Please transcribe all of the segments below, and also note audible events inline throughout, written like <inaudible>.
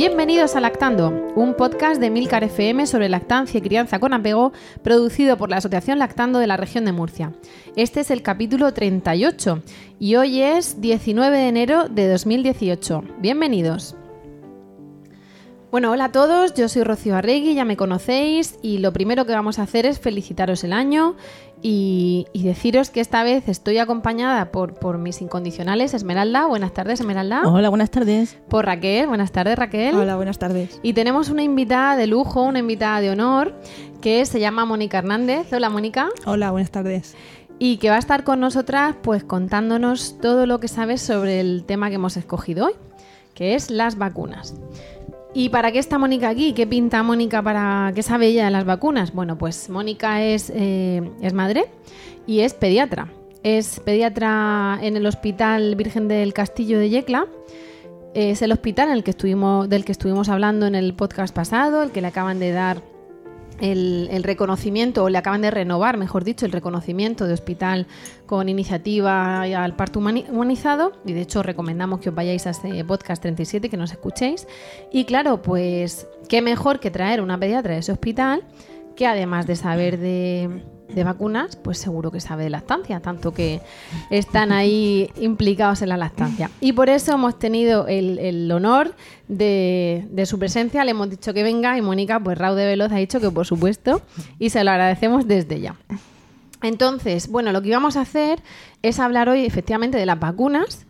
Bienvenidos a Lactando, un podcast de Milcar FM sobre lactancia y crianza con apego, producido por la Asociación Lactando de la región de Murcia. Este es el capítulo 38 y hoy es 19 de enero de 2018. Bienvenidos. Bueno, hola a todos, yo soy Rocío Arregui, ya me conocéis y lo primero que vamos a hacer es felicitaros el año y, deciros que esta vez estoy acompañada por, por, mis incondicionales Esmeralda. Buenas tardes, Esmeralda. Hola, buenas tardes. Por Raquel. Buenas tardes, Raquel. Hola, buenas tardes. Y tenemos una invitada de lujo, una invitada de honor, que se llama Mónica Hernández. Hola, Mónica. Hola, buenas tardes. Y que va a estar con nosotras pues contándonos todo lo que sabes sobre el tema que hemos escogido hoy, que es las vacunas. ¿Y para qué está Mónica aquí? ¿Qué pinta Mónica para qué sabe ella de las vacunas? Bueno, pues Mónica es, eh, es madre y es pediatra. Es pediatra en el Hospital Virgen del Castillo de Yecla. Es el hospital en el que estuvimos, del que estuvimos hablando en el podcast pasado, el que le acaban de dar el, reconocimiento, o le acaban de renovar, mejor dicho, el reconocimiento de hospital con iniciativa al parto humanizado. Y de hecho recomendamos que os vayáis a este podcast 37, que nos escuchéis. Y claro, pues qué mejor que traer una pediatra de ese hospital, que además de saber de, de vacunas, pues seguro que sabe de lactancia, tanto que están ahí implicados en la lactancia. Y por eso hemos tenido el, el honor de, de, su presencia, le hemos dicho que venga y Mónica, pues Raude Veloz ha dicho que por supuesto y se lo agradecemos desde ya. Entonces, bueno, lo que íbamos a hacer es hablar hoy efectivamente de las vacunas.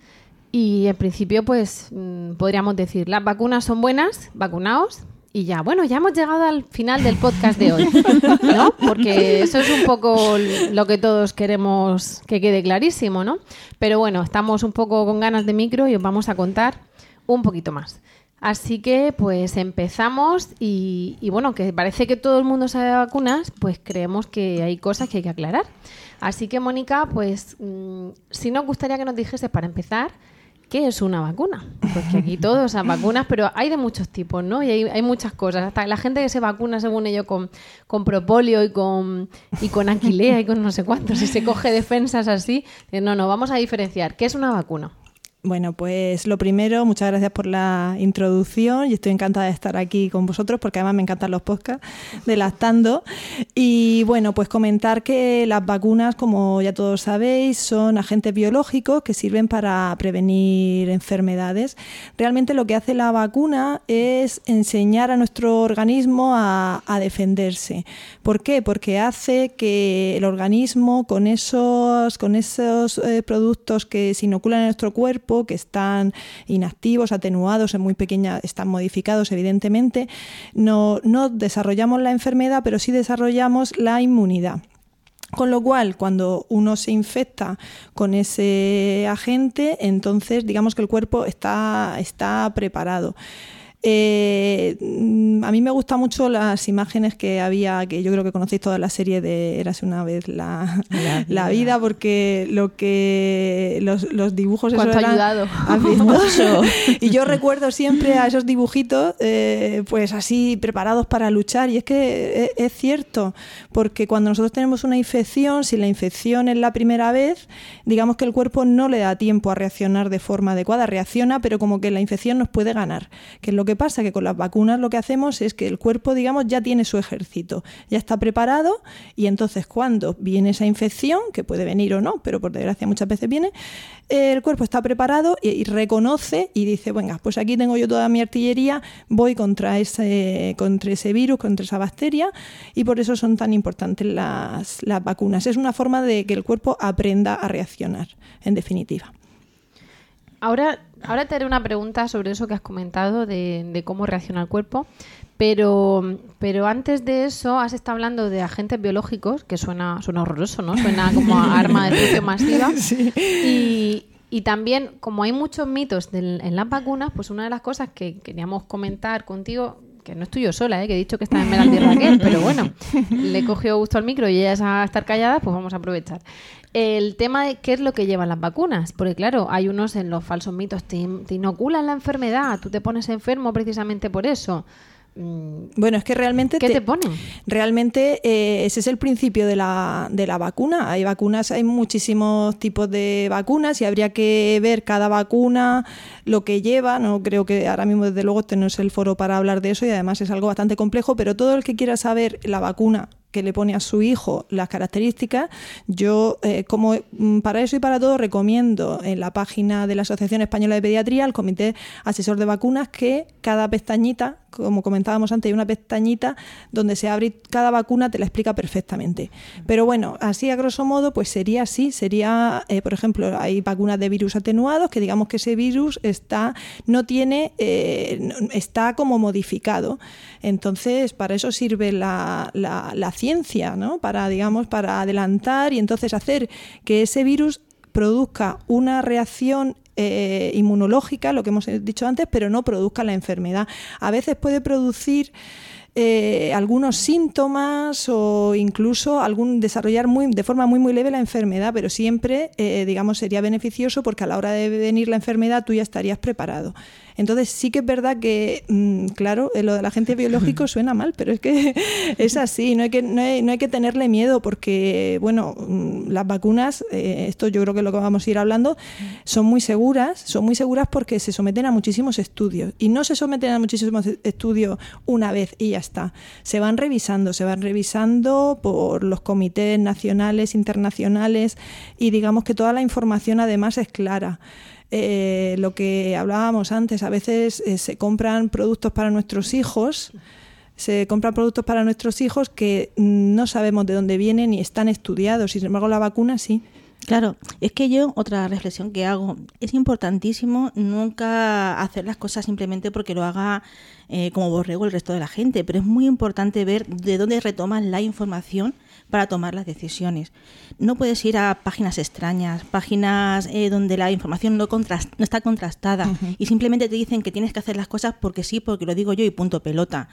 Y en principio, pues podríamos decir, las vacunas son buenas, vacunaos, y ya, bueno, ya hemos llegado al final del podcast de hoy, <laughs> ¿no? Porque eso es un poco lo que todos queremos que quede clarísimo, ¿no? Pero bueno, estamos un poco con ganas de micro y os vamos a contar un poquito más. Así que pues empezamos y, bueno, que parece que todo el mundo sabe vacunas, pues creemos que hay cosas que hay que aclarar. Así que Mónica, pues mmm, si nos gustaría que nos dijese para empezar, ¿qué es una vacuna? Porque aquí todos son vacunas, pero hay de muchos tipos, ¿no? Y hay, hay, muchas cosas. Hasta la gente que se vacuna, según ello, con, con propolio y con, y con aquilea y con no sé cuántos, y se coge defensas así. No, no, vamos a diferenciar. ¿Qué es una vacuna? Bueno, pues lo primero, muchas gracias por la introducción y estoy encantada de estar aquí con vosotros porque además me encantan los podcasts de Lactando. Y bueno, pues comentar que las vacunas, como ya todos sabéis, son agentes biológicos que sirven para prevenir enfermedades. Realmente lo que hace la vacuna es enseñar a nuestro organismo a, defenderse. ¿Por qué? Porque hace que el organismo con esos, con esos eh, productos que se inoculan en nuestro cuerpo, que están inactivos, atenuados, en muy pequeña, están modificados evidentemente, no, no desarrollamos la enfermedad, pero sí desarrollamos la inmunidad. Con lo cual, cuando uno se infecta con ese agente, entonces digamos que el cuerpo está, está preparado. Eh, a mí me gustan mucho las imágenes que había, que yo creo que conocéis toda la serie de Érase una vez la, la, <laughs> la vida, porque lo que los, los dibujos... ¿Cuánto eso ha ayudado? <laughs> <laughs> y yo recuerdo siempre a esos dibujitos, eh, pues así preparados para luchar. Y es que es, es, cierto, porque cuando nosotros tenemos una infección, si la infección es la primera vez, digamos que el cuerpo no le da tiempo a reaccionar de forma adecuada. Reacciona, pero como que la infección nos puede ganar, que es lo que pasa que con las vacunas lo que hacemos es que el cuerpo, digamos, ya tiene su ejército, ya está preparado y entonces cuando viene esa infección, que puede venir o no, pero por desgracia muchas veces viene, el cuerpo está preparado y, y reconoce y dice, venga, pues aquí tengo yo toda mi artillería, voy contra ese, contra ese virus, contra esa bacteria y por eso son tan importantes las, las vacunas. Es una forma de que el cuerpo aprenda a reaccionar, en definitiva. Ahora, ahora te haré una pregunta sobre eso que has comentado de, de cómo reacciona el cuerpo, Pero, pero antes de eso has estado hablando de agentes biológicos, que suena, suena horroroso, ¿no? Suena como a arma de destrucción masiva. <laughs> Y, y también, como hay muchos mitos del- en las vacunas, pues una de las cosas que queríamos comentar contigo, que no estoy yo sola, ¿eh? que he dicho que está en Melandi Raquel, pero bueno, le he cogido gusto al micro y ella es a estar callada, pues vamos a aprovechar. El tema de qué es lo que llevan las vacunas, porque claro, hay unos en los falsos mitos, te, te inoculan la enfermedad, tú te pones enfermo precisamente por eso. Mm, Bueno, es que realmente ¿Qué te- te ponen? Realmente eh, ese es el principio de la, de la vacuna. Hay vacunas, hay muchísimos tipos de vacunas y habría que ver cada vacuna lo que lleva. No creo que ahora mismo, desde luego, este no es el foro para hablar de eso y además es algo bastante complejo, pero todo el que quiera saber la vacuna que le pone a su hijo las características, yo eh, como mm, para eso y para todo recomiendo en la página de la Asociación Española de Pediatría, el Comité Asesor de Vacunas, que cada pestañita, como comentábamos antes, hay una pestañita donde se abre cada vacuna te la explica perfectamente. Pero bueno, así a grosso modo, pues sería así, sería, eh, por ejemplo, hay vacunas de virus atenuados, que digamos que ese virus está, no tiene, eh, está como modificado. Entonces, para eso sirve la, la- la ciencia, ¿no? Para, digamos, para adelantar y entonces hacer que ese virus produzca una reacción eh, inmunológica, lo que hemos dicho antes, pero no produzca la enfermedad. A veces puede producir eh, algunos síntomas o incluso algún desarrollar muy, de forma muy muy leve la enfermedad, pero siempre, eh, digamos, sería beneficioso porque a la hora de venir la enfermedad tú ya estarías preparado. Entonces sí que es verdad que, mm, claro, eh, lo del agente biológico <laughs> suena mal, pero es que <laughs> es así, no hay que, no hay, no hay que tenerle miedo porque, bueno, mm, las vacunas, eh, esto yo creo que es lo que vamos a ir hablando, son muy seguras, son muy seguras porque se someten a muchísimos estudios y no se someten a muchísimos estudios una vez y ya está. Se van revisando, se van revisando por los comités nacionales, internacionales y digamos que toda la información además es clara. Eh, lo que hablábamos antes, a veces eh, se compran productos para nuestros hijos, se compran productos para nuestros hijos que no sabemos de dónde vienen ni están estudiados, sin embargo la vacuna sí. Claro, es que yo, otra reflexión que hago, es importantísimo nunca hacer las cosas simplemente porque lo haga eh, como borrego el resto de la gente, pero es muy importante ver de dónde retomas la información para tomar las decisiones. No puedes ir a páginas extrañas, páginas eh, donde la información no, contras- no está contrastada y simplemente te dicen que tienes que hacer las cosas porque sí, porque lo digo yo y punto pelota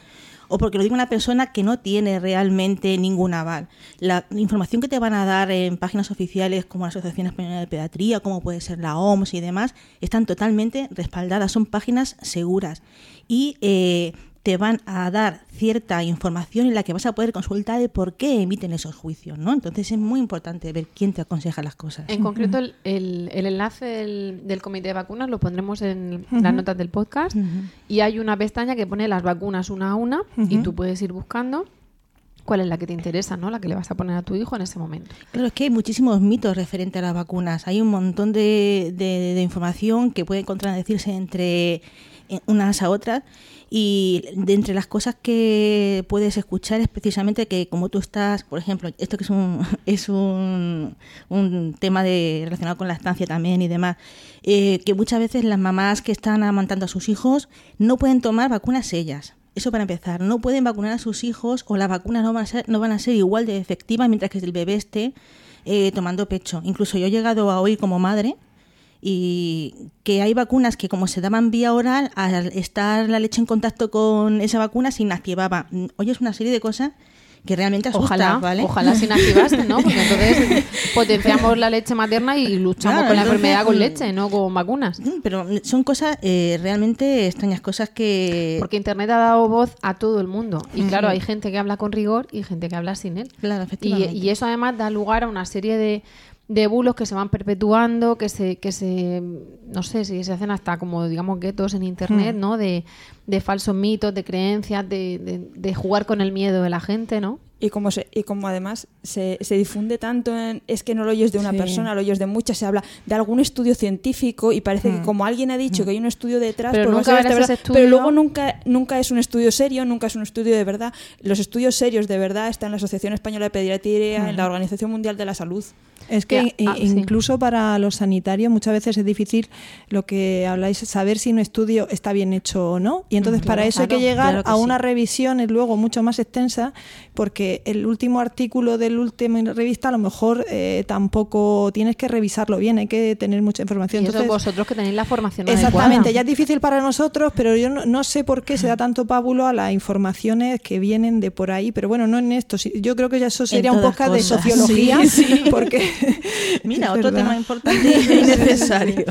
o porque lo diga una persona que no tiene realmente ningún aval. La información que te van a dar en páginas oficiales como la Asociación Española de Pediatría, como puede ser la OMS y demás, están totalmente respaldadas, son páginas seguras y eh, te van a dar cierta información en la que vas a poder consultar de por qué emiten esos juicios, ¿no? Entonces es muy importante ver quién te aconseja las cosas. En concreto, el, el- el enlace del, del comité de vacunas lo pondremos en las notas del podcast. Y hay una pestaña que pone las vacunas una a una y tú puedes ir buscando cuál es la que te interesa, ¿no? La que le vas a poner a tu hijo en ese momento. Claro, es que hay muchísimos mitos referentes a las vacunas. Hay un montón de, de- de información que puede contradecirse entre unas a otras. Y de entre las cosas que puedes escuchar es precisamente que como tú estás, por ejemplo, esto que es un, <laughs> es un, un tema de, relacionado con la estancia también y demás, eh, que muchas veces las mamás que están amamantando a sus hijos no pueden tomar vacunas ellas. Eso para empezar, no pueden vacunar a sus hijos o las vacunas no van a ser, no van a ser igual de efectivas mientras que el bebé esté eh, tomando pecho. Incluso yo he llegado a oír como madre y que hay vacunas que como se daban vía oral, al estar la leche en contacto con esa vacuna se inactivaba. Oye, es una serie de cosas que realmente asustan, Ojalá, ¿vale? ojalá se inactivase, ¿no? Porque entonces <laughs> potenciamos la leche materna y luchamos Claro, con la enfermedad con mm, leche, no con vacunas. Mm, Pero son cosas eh, realmente extrañas, cosas que... Porque Internet ha dado voz a todo el mundo. Y claro, hay gente que habla con rigor y gente que habla sin él. Claro, Y, efectivamente. y eso además da lugar a una serie de, de bulos que se van perpetuando, que se, que se, no sé, si se hacen hasta como, digamos, guetos en Internet, ¿no? De, de falsos mitos, de creencias, de, de, de jugar con el miedo de la gente, ¿no? Y como, se, y como además se, se difunde tanto, en- es que no lo oyes de una Sí. persona, lo oyes de muchas, se habla de algún estudio científico y parece que como alguien ha dicho que hay un estudio detrás, Pero pues nunca verdad. estudio. pero luego nunca, nunca es un estudio serio, nunca es un estudio de verdad. Los estudios serios de verdad están en la Asociación Española de Pediatría, en la Organización Mundial de la Salud. Es que ah, sí. incluso para los sanitarios muchas veces es difícil lo que habláis, saber si un estudio está bien hecho o no. Y entonces para eso hay que llegar claro que a sí. una revisión luego mucho más extensa, porque el último artículo del último revista a lo mejor eh, tampoco tienes que revisarlo bien, hay que tener mucha información. Y Entonces, vosotros que tenéis la formación Exactamente, adecuada. ya es difícil para nosotros, pero yo no, no sé por qué se da tanto pábulo a las informaciones que vienen de por ahí, pero bueno, no en esto. sí, Yo creo que ya eso sería un podcast de cosas. sociología, Sí, <laughs> porque <laughs> Mira, otro verdad. tema importante <laughs> y necesario.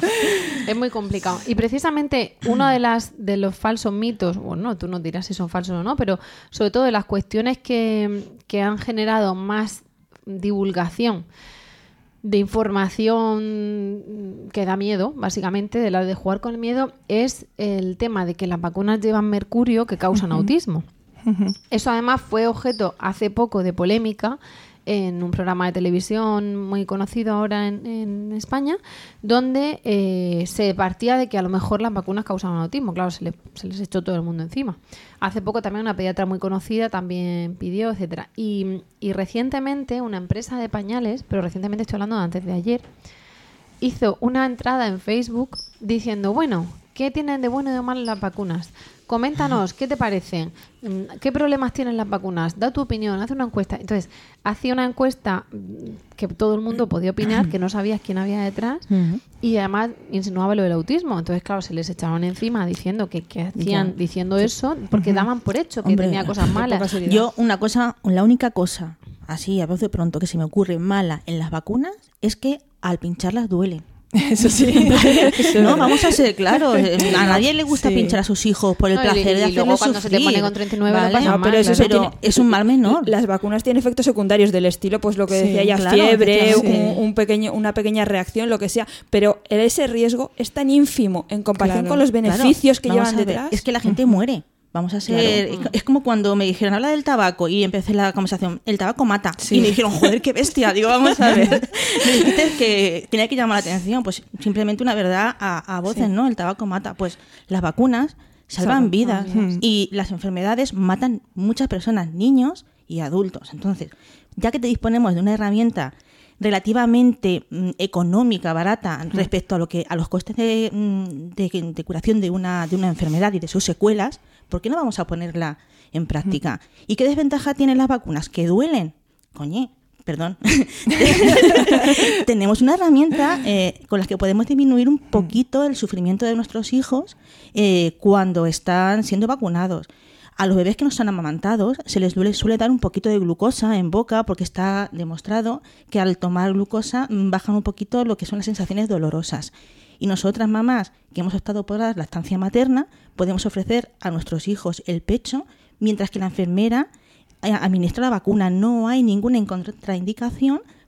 Es muy complicado. Y precisamente uno de las de los falsos mitos, bueno, tú nos dirás si son falsos o no, pero sobre todo de las cuestiones que, que han generado más divulgación de información que da miedo, básicamente, de la de jugar con el miedo, es el tema de que las vacunas llevan mercurio que causan autismo. Eso además fue objeto hace poco de polémica en un programa de televisión muy conocido ahora en, en España, donde eh, se partía de que a lo mejor las vacunas causaban autismo. Claro, se, le- se les echó todo el mundo encima. Hace poco también una pediatra muy conocida también pidió, etcétera. Y, y recientemente una empresa de pañales, pero recientemente estoy hablando de antes de ayer, hizo una entrada en Facebook diciendo, bueno, ¿qué tienen de bueno y de malo las vacunas? Coméntanos, ¿qué te parecen? Mm, ¿Qué problemas tienen las vacunas? Da tu opinión, haz una encuesta. Entonces, hacía una encuesta mm, que todo el mundo podía opinar, que no sabías quién había detrás, y además insinuaba lo del autismo. Entonces, claro, se les echaban encima diciendo que, que hacían Ya. diciendo eso porque daban por hecho que Hombre, tenía cosas malas. Yo, una cosa, la única cosa, así a voz de pronto, que se me ocurre mala en las vacunas es que al pincharlas duelen. <laughs> eso sí. <laughs> no, vamos a ser claros. <laughs> eh, A nadie le gusta Sí. pinchar a sus hijos por el No, placer y de luego hacerlos cuando se te sufrir. pone con 39 lo ¿vale? No, mal, pero eso Pero tiene- es un mal menor. Las vacunas tienen efectos secundarios del estilo, pues lo que Sí, decía ya, claro, fiebre, un, un pequeño, una pequeña reacción, lo que sea. Pero ese riesgo es tan ínfimo en comparación Claro. con los Claro, beneficios que vamos llevan detrás. Es que la gente muere. Vamos a ser. Es es como cuando me dijeron, habla del tabaco, y empecé la conversación, el tabaco mata. Sí. Y me dijeron, joder, qué bestia. Digo, vamos a ver. <laughs> me dijiste que tenía que llamar la atención. Pues simplemente una verdad a, a voces, ¿no? El tabaco mata. Pues las vacunas salvan Salvan vidas. vidas. Y las enfermedades matan muchas personas, niños y adultos. Entonces, ya que te disponemos de una herramienta relativamente mm, económica, barata, respecto a lo que a los costes de, mm, de- de curación de una, de una enfermedad y de sus secuelas, ¿por qué no vamos a ponerla en práctica? ¿Y qué desventaja tienen las vacunas? Que duelen. Coñe, perdón. <laughs> <laughs> Tenemos una herramienta eh, con la que podemos disminuir un poquito el sufrimiento de nuestros hijos eh, cuando están siendo vacunados. A los bebés que no están amamantados se les suele dar un poquito de glucosa en boca porque está demostrado que al tomar glucosa bajan un poquito lo que son las sensaciones dolorosas. Y nosotras, mamás, que hemos optado por la lactancia materna, podemos ofrecer a nuestros hijos el pecho, mientras que la enfermera eh, administra la vacuna. No hay ninguna contraindicación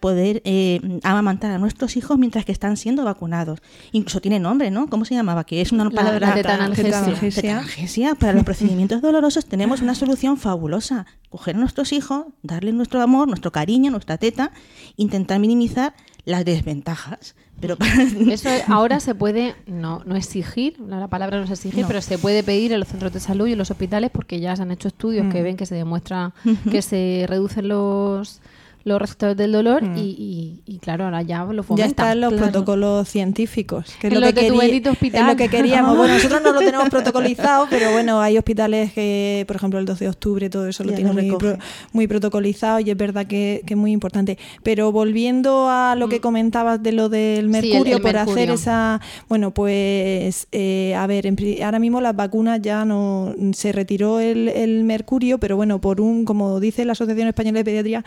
Poder eh, amamantar a nuestros hijos mientras que están siendo vacunados. Incluso tiene nombre, ¿no? ¿Cómo se llamaba? Que es una La- palabra... la tetanalgesia. Tetanalgesia. Tetanalgesia. Para los procedimientos dolorosos tenemos una solución fabulosa. Coger a nuestros hijos, darles nuestro amor, nuestro cariño, nuestra teta, intentar minimizar las desventajas. Pero para... <laughs> Eso ahora se puede, no, no exigir, la la palabra no es exigir, No. pero se puede pedir en los centros de salud y en los hospitales porque ya se han hecho estudios que ven que se demuestra <laughs> que se reducen los los receptores del dolor Mm. y, y- y, claro, ahora ya lo Ya fomentan. están los Claro. protocolos científicos, que es En lo que, querí- hospital. es lo que queríamos. <laughs> Bueno, nosotros no lo tenemos protocolizado, pero bueno, hay hospitales que, por ejemplo, el 12 de octubre, todo eso lo Ya tienen muy, pro- muy protocolizado y es verdad que, que es muy importante. Pero volviendo a lo que comentabas de lo del Mm. Sí, el- mercurio, el por mercurio. hacer esa... Bueno, pues, eh, a ver, en ahora mismo las vacunas ya no... Se retiró el, el mercurio, pero bueno, por un, como dice la Asociación Española de Pediatría,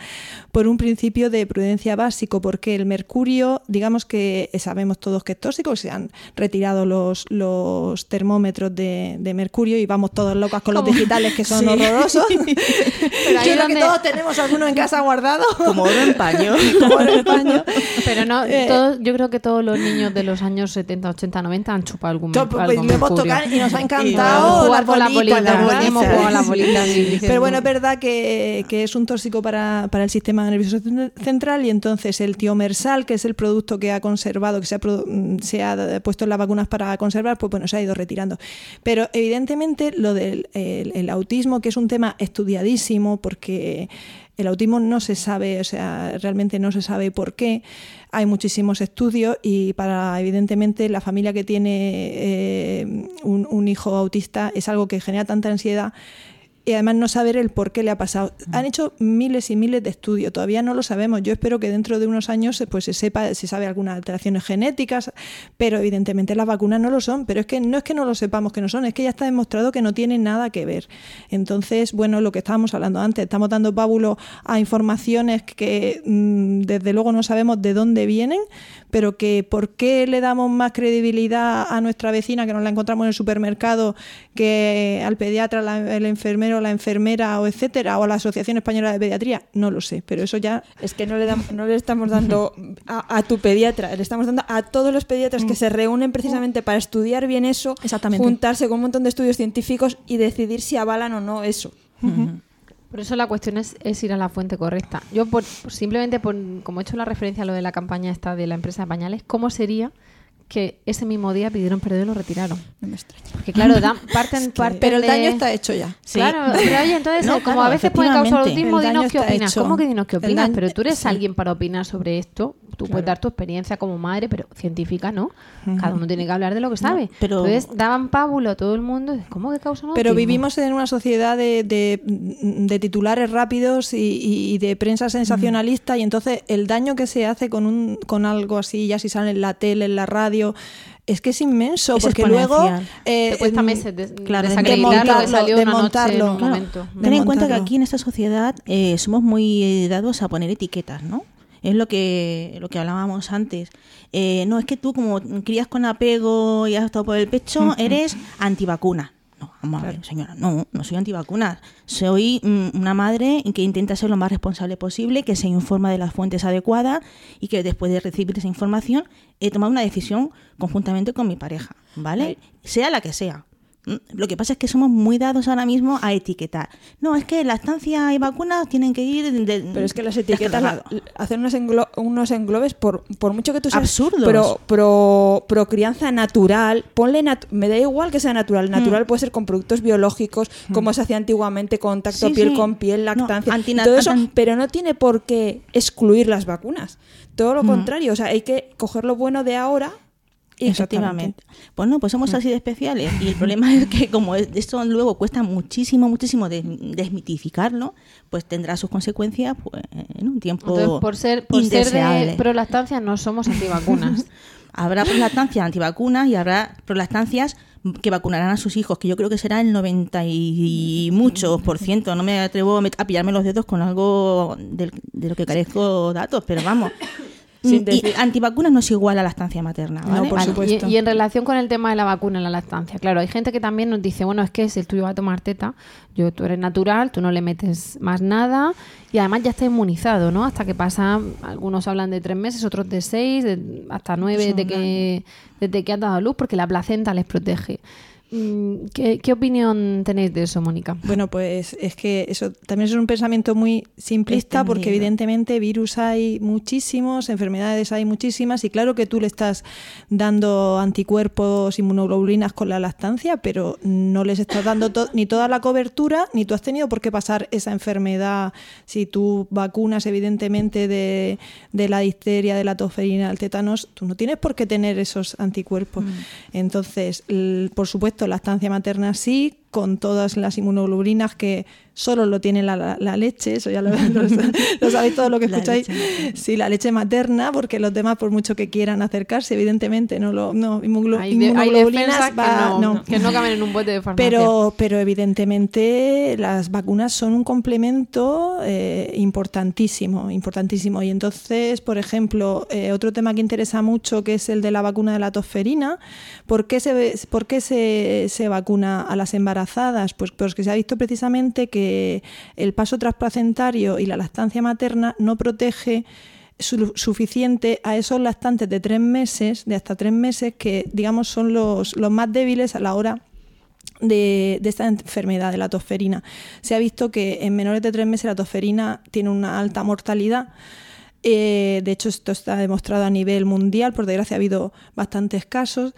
por un principio de prudencia básico, porque el mercurio, digamos que sabemos todos que es tóxico, se han retirado los, los termómetros de, de mercurio y vamos todos locas con los ¿Cómo? digitales que son <laughs> Sí. horrorosos. <laughs> Pero ahí Yo creo donde- que todos tenemos alguno en casa guardado. Como oro en paño. <laughs> Como oro en paño. Pero no, Eh, todos- yo creo que todos los niños de los años 70, 80, 90 han chupado algún algo pues, lo hemos tocado y nos ha encantado jugar con las bolitas, bolitas, las bolitas. Pero bueno, es verdad que, que es un tóxico para, para el sistema nervioso cen- central y entonces el tiomersal, que es el producto que ha conservado, que se ha, mm, se puesto en las vacunas para conservar, pues bueno, se ha ido retirando. Pero evidentemente lo del el- autismo, que es un tema estudiadísimo porque el autismo no se sabe, o sea, realmente no se sabe por qué. Hay muchísimos estudios y para, evidentemente, la familia que tiene eh, un hijo autista es algo que genera tanta ansiedad y además no saber el por qué le ha pasado. Han hecho miles y miles de estudios, todavía no lo sabemos. Yo espero que dentro de unos años pues, se sepa, se sabe algunas alteraciones genéticas, pero evidentemente las vacunas no lo son. Pero es que no es que no lo sepamos que no son, es que ya está demostrado que no tienen nada que ver. Entonces, bueno, lo que estábamos hablando antes, estamos dando pábulo a informaciones que mm, desde luego no sabemos de dónde vienen, pero que por qué le damos más credibilidad a nuestra vecina que nos la encontramos en el supermercado que al pediatra, la- el enfermero, la enfermera o etcétera, o a la Asociación Española de Pediatría, no lo sé, pero eso ya Es que no le, dam- no le estamos dando a, a tu pediatra, le estamos dando a todos los pediatras que se reúnen precisamente para estudiar bien eso, Exactamente. juntarse con un montón de estudios científicos y decidir si avalan o no eso. Por eso la cuestión es, es ir a la fuente correcta. Yo, por, por- simplemente, por, como he hecho la referencia a lo de la campaña esta de la empresa de pañales, ¿cómo sería que ese mismo día pidieron perdón y lo retiraron? No me extraña. Porque claro, dan, <laughs> parten, parten pero el de- daño está hecho ya. Claro, pero oye, entonces, <laughs> No, como claro, a veces puede causar autismo, dinos qué opinas. hecho. ¿Cómo que dinos qué opinas? daño- pero tú eres sí. alguien para opinar sobre esto. Tú puedes dar tu experiencia como madre, pero científica no. Cada uno tiene que hablar de lo que sabe. pero- Entonces daban pábulo a todo el mundo. ¿Cómo que causa un Pero autismo? vivimos en una sociedad de, de- de titulares rápidos y, y- y de prensa sensacionalista y entonces el daño que se hace con, un, con algo así, ya si sale en la tele, en la radio, es que es inmenso, Es porque luego... eh, Te cuesta mm, meses de, claro, desacreditar lo que desmontarlo, salió una noche en desmontarlo. un Claro. momento. Ten en cuenta que aquí en esta sociedad eh, somos muy eh, dados a poner etiquetas, ¿no? Es lo que, lo que hablábamos antes. Eh, no, es que tú como crías con apego y has estado por el pecho, eres antivacuna. No, vamos a ver, señora, no, no soy antivacuna. Soy mm, una madre que intenta ser lo más responsable posible, que se informa de las fuentes adecuadas y que después de recibir esa información he tomado una decisión conjuntamente con mi pareja, ¿vale? Sea la que sea. Mm, Lo que pasa es que somos muy dados ahora mismo a etiquetar. No, es que lactancia y vacunas tienen que ir de, Pero es que las etiquetas este lado. la- hacen unos, englo- unos englobes por, por mucho que tú seas Absurdos. Pro, pro, pro crianza natural, ponle nat- me da igual que sea natural. Natural puede ser con productos biológicos, como se hacía antiguamente, contacto Sí, piel sí. con piel, lactancia, todo eso, pero no tiene por qué excluir las vacunas. Todo lo contrario, o sea, hay que coger lo bueno de ahora Efectivamente. Pues no, pues somos así de especiales. Y el problema es que como es- esto luego cuesta muchísimo, muchísimo des- desmitificarlo, pues tendrá sus consecuencias pues, en un tiempo Entonces, por ser, por ser de prolactancia, no somos antivacunas. <laughs> Habrá prolactancias antivacunas y habrá prolactancias que vacunarán a sus hijos, que yo creo que será el 90 y muchos por ciento. No me atrevo a pillarme los dedos con algo de, lo que carezco datos, pero vamos. Sin y antivacunas no es igual a materna, por Vale, supuesto. Y, y en relación con el tema de la vacuna en la lactancia, claro, hay gente que también nos dice, bueno, es que si el tuyo va a tomar teta, yo, tú eres natural, tú no le metes más nada y además ya está inmunizado, ¿no? Hasta que pasa, algunos hablan de tres meses, otros de seis, de- hasta nueve, de que, desde que has dado luz, porque la placenta les protege. Mm, ¿Qué, qué opinión tenéis de eso, Mónica? Bueno, pues es que eso también es un pensamiento muy simplista porque Extendido. evidentemente virus hay muchísimos, enfermedades hay muchísimas y claro que tú le estás dando anticuerpos, inmunoglobulinas con la lactancia, pero no les estás dando to- ni toda la cobertura ni tú has tenido por qué pasar esa enfermedad si tú vacunas evidentemente de, de la difteria, de la tosferina, del tétanos, tú no tienes por qué tener esos anticuerpos. Entonces, l- por supuesto, lactancia materna sí, con todas las inmunoglobulinas que solo lo tiene la, la- la leche, eso ya lo, <laughs> lo- lo sabéis todo lo que La escucháis. materna. Sí, la leche materna, porque los demás, por mucho que quieran acercarse, evidentemente no lo no, inmunoglo- Hay, de- inmunoglobulinas va- que, no, no. que no caben en un bote de farmacia. Pero, pero evidentemente las vacunas son un complemento eh, importantísimo, importantísimo. Y entonces, por ejemplo, eh, otro tema que interesa mucho, que es el de la vacuna de la tosferina, ¿por qué se, por qué se, se vacuna a las embarazadas? Pues porque se ha visto precisamente que el paso transplacentario y la lactancia materna no protege su- suficiente a esos lactantes de tres meses, de hasta tres meses, que digamos son los, los más débiles a la hora de, de esta enfermedad de la tosferina. Se ha visto que en menores de tres meses la tosferina tiene una alta mortalidad. Eh, de hecho, esto está demostrado a nivel mundial. Por desgracia, ha habido bastantes casos.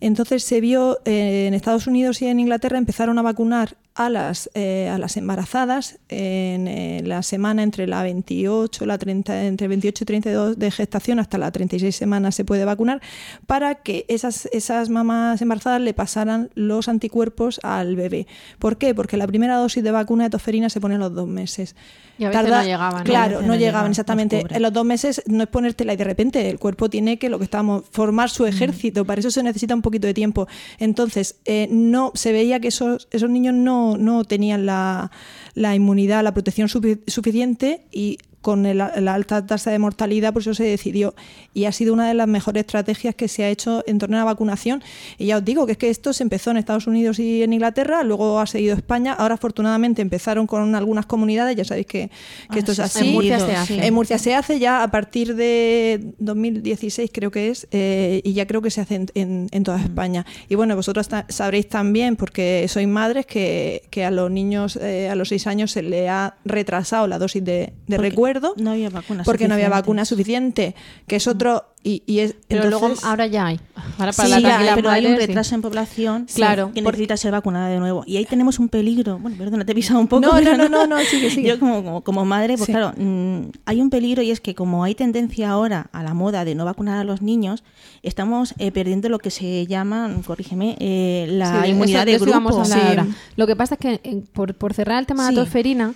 Entonces se vio eh, en Estados Unidos y en Inglaterra empezaron a vacunar a las, eh, a las embarazadas en eh, la semana entre la 28, la 30, entre 28 y 32 de gestación hasta la 36 semanas se puede vacunar para que esas, esas mamás embarazadas le pasaran los anticuerpos al bebé. ¿Por qué? Porque la primera dosis de vacuna de tosferina se pone a los dos meses. Y a veces no llegaban. Claro, no no llegaban llegaban, exactamente. En los dos meses no es ponértela y de repente el cuerpo tiene que lo que estamos formar su ejército. Para eso se necesita un poquito de tiempo. Entonces eh, no se veía que esos esos niños no, no tenían la, la inmunidad, la protección sufi- suficiente y con el- la alta tasa de mortalidad, por eso se decidió. Y ha sido una de las mejores estrategias que se ha hecho en torno a la vacunación. Y ya os digo que es que esto se empezó en Estados Unidos y en Inglaterra, luego ha seguido España. Ahora, afortunadamente, empezaron con algunas comunidades, ya sabéis que, que Ah, esto es sí, así. En Murcia se hace. En Murcia se hace ya a partir de 2016, creo que es, eh, y ya creo que se hace en, en- en toda España. Y bueno, vosotros ta- sabréis también, porque sois madres, que, que a los niños eh, a los seis años se le ha retrasado la dosis de, de Porque no había vacuna Porque no había vacuna suficiente, que es otro. Y, y es, Pero entonces- luego ahora ya hay. Ahora para Sí, la ya, pero hay un sí. retraso en población Claro, que por- necesita ser vacunada de nuevo. Y ahí tenemos un peligro. Bueno, perdona, te he pisado un poco. No, no, no, no, no, sigue, sigue. Yo como, como, como madre, pues Sí. claro, mm, hay un peligro y es que como hay tendencia ahora a la moda de no vacunar a los niños, estamos eh, perdiendo lo que se llama, corrígeme, eh, la Sí, inmunidad eso- de, eso grupo. íbamos a hablar Sí. ahora. Lo que pasa es que, eh, por, por cerrar el tema de la tosferina,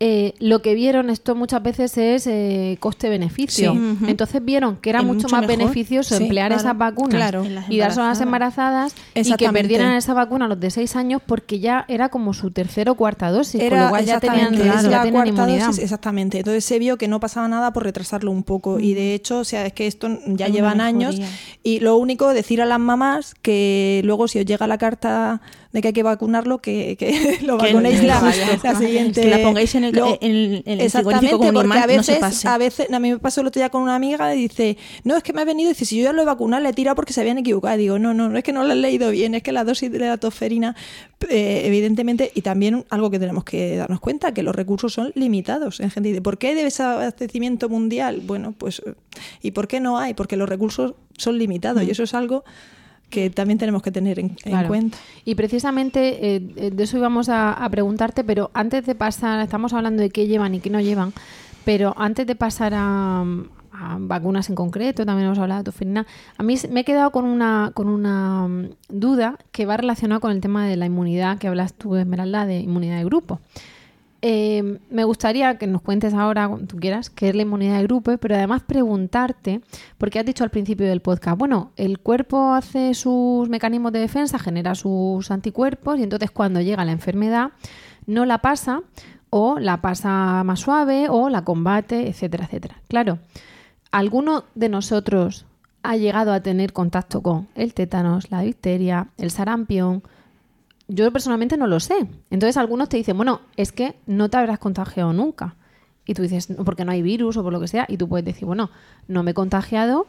eh, lo que vieron esto muchas veces es eh, coste-beneficio. Sí. Entonces vieron que era mucho, mucho más mejor. beneficioso Sí, emplear claro, esas vacunas claro. Y darse a las embarazadas y que perdieran esa vacuna a los de 6 años porque ya era como su tercera o cuarta dosis, con lo cual ya tenían, ya tenían cuarta inmunidad. dosis, exactamente. Entonces se vio que no pasaba nada por retrasarlo un poco. Y de hecho, o sea, es que esto ya Es llevan años. Y lo único, decir a las mamás que luego si os llega la carta de que hay que vacunarlo, que, que <laughs> lo vacunéis <laughs> la, siguiente. Que la pongáis en el- Luego- en el- en el Exactamente, con porque a no se veces, pase. a veces, a mí me pasó el otro día con una amiga y dice, no, es que me ha venido y dice, si yo ya lo he vacunado, le he tirado porque se habían equivocado. Y digo, no, no, no es que no lo has leído bien, es que la dosis de la tosferina, eh, evidentemente, y también algo que tenemos que darnos cuenta, que los recursos son limitados. En gente dice, ¿por qué debe ese abastecimiento mundial? Bueno, pues, eh, ¿y por qué no hay? Porque los recursos son limitados y eso es algo que también tenemos que tener en, cuenta. Y precisamente eh, eh, de eso íbamos a, a preguntarte, pero antes de pasar, estamos hablando de qué llevan y qué no llevan, pero antes de pasar a, a vacunas en concreto, también hemos hablado de tosferina, a mí me he quedado con una, con una mm, duda que va relacionada con el tema de la inmunidad que hablas tú, Esmeralda, de inmunidad de grupo. Eh, me gustaría que nos cuentes ahora, cuando tú quieras, qué es la inmunidad de grupo, pero además preguntarte, porque has dicho al principio del podcast, bueno, el cuerpo hace sus mecanismos de defensa, genera sus anticuerpos y entonces cuando llega la enfermedad no la pasa o la pasa más suave o la combate, etcétera, etcétera. Claro, ¿alguno de nosotros ha llegado a tener contacto con el tétanos, la difteria, el sarampión? Yo personalmente no lo sé. Entonces algunos te dicen, bueno, es que no te habrás contagiado nunca. Y tú dices, "No, porque no hay virus o por lo que sea. Y tú puedes decir, bueno, no me he contagiado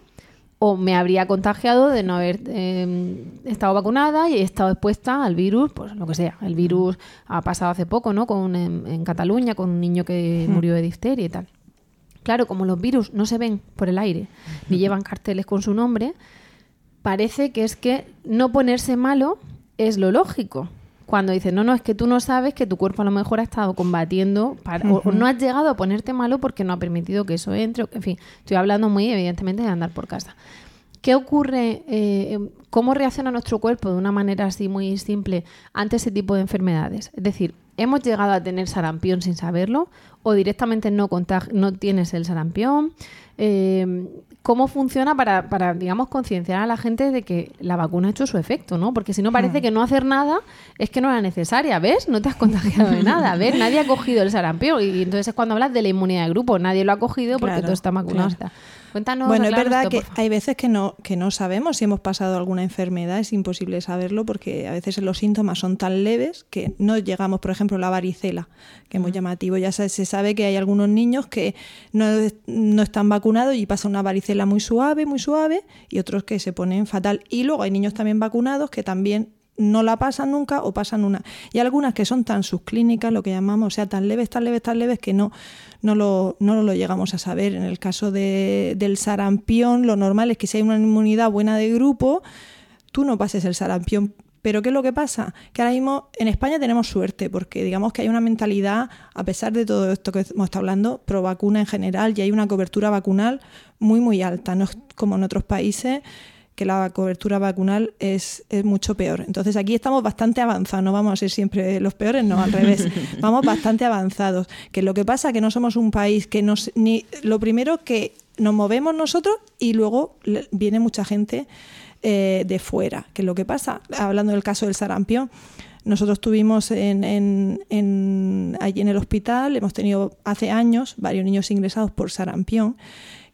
o me habría contagiado de no haber eh, estado vacunada y he estado expuesta al virus, pues lo que sea. El virus ha pasado hace poco, ¿no? Con, en, en Cataluña, con un niño que murió de difteria y tal. Claro, como los virus no se ven por el aire, ni llevan carteles con su nombre, parece que es que no ponerse malo es lo lógico. Cuando dices, no, no, es que tú no sabes que tu cuerpo a lo mejor ha estado combatiendo para- o, o no has llegado a ponerte malo porque no ha permitido que eso entre. o- En fin, estoy hablando muy evidentemente de andar por casa. ¿Qué ocurre? eh, ¿Cómo reacciona nuestro cuerpo de una manera así muy simple ante ese tipo de enfermedades? Es decir, ¿hemos llegado a tener sarampión sin saberlo? ¿O directamente no, no tienes el sarampión? Eh, ¿Cómo funciona para, para, digamos, concienciar a la gente de que la vacuna ha hecho su efecto? ¿no? Porque si no parece que no hacer nada es que no era necesaria, ¿ves? No te has contagiado de nada, ¿ves? Nadie ha cogido el sarampión. Y entonces es cuando hablas de la inmunidad de grupo. Nadie lo ha cogido porque Claro, están vacunados. claro. Cuéntanos. bueno, es verdad esto, que hay veces que no, que no sabemos si hemos pasado alguna enfermedad, es imposible saberlo porque a veces los síntomas son tan leves que no llegamos, por ejemplo, la varicela, que es muy llamativo. Ya se, se sabe que hay algunos niños que no, no están vacunados y pasa una varicela muy suave, muy suave, y otros que se ponen fatal. Y luego hay niños también vacunados que también no la pasan nunca o pasan una. Y algunas que son tan subclínicas, lo que llamamos, o sea, tan leves, tan leves, tan leves que no, no, lo, no lo llegamos a saber. En el caso de- del sarampión, lo normal es que si hay una inmunidad buena de grupo, tú no pases el sarampión. Pero ¿qué es lo que pasa? Que ahora mismo en España tenemos suerte, porque digamos que hay una mentalidad, a pesar de todo esto que hemos estado hablando, pro vacuna en general, y hay una cobertura vacunal muy, muy alta. No es como en otros países que la cobertura vacunal es, es mucho peor. Entonces aquí estamos bastante avanzados, no vamos a ser siempre los peores, no, al revés, <laughs> vamos bastante avanzados. Que lo que pasa que no somos un país que nos... Ni, lo primero que nos movemos nosotros y luego viene mucha gente eh, de fuera. Que es lo que pasa, hablando del caso del sarampión, nosotros tuvimos en, en- en- allí en el hospital, hemos tenido hace años varios niños ingresados por sarampión,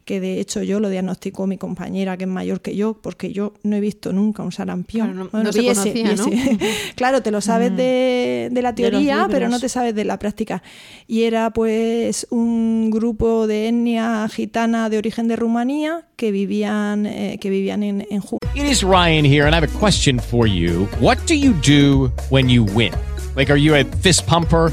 que de hecho yo lo diagnosticó mi compañera, que es mayor que yo, porque yo no he visto nunca un sarampión. Claro, no- no se conocía, <laughs> ¿no? <laughs> claro, te lo sabes de, de la De los teoría, pero no te sabes de la práctica. Y era pues un grupo de etnia gitana de origen de Rumanía que vivían, eh, que vivían en, en Ju- It is Ryan here, and I have a question for you. What do you do when you win? Like, are you a fist pumper?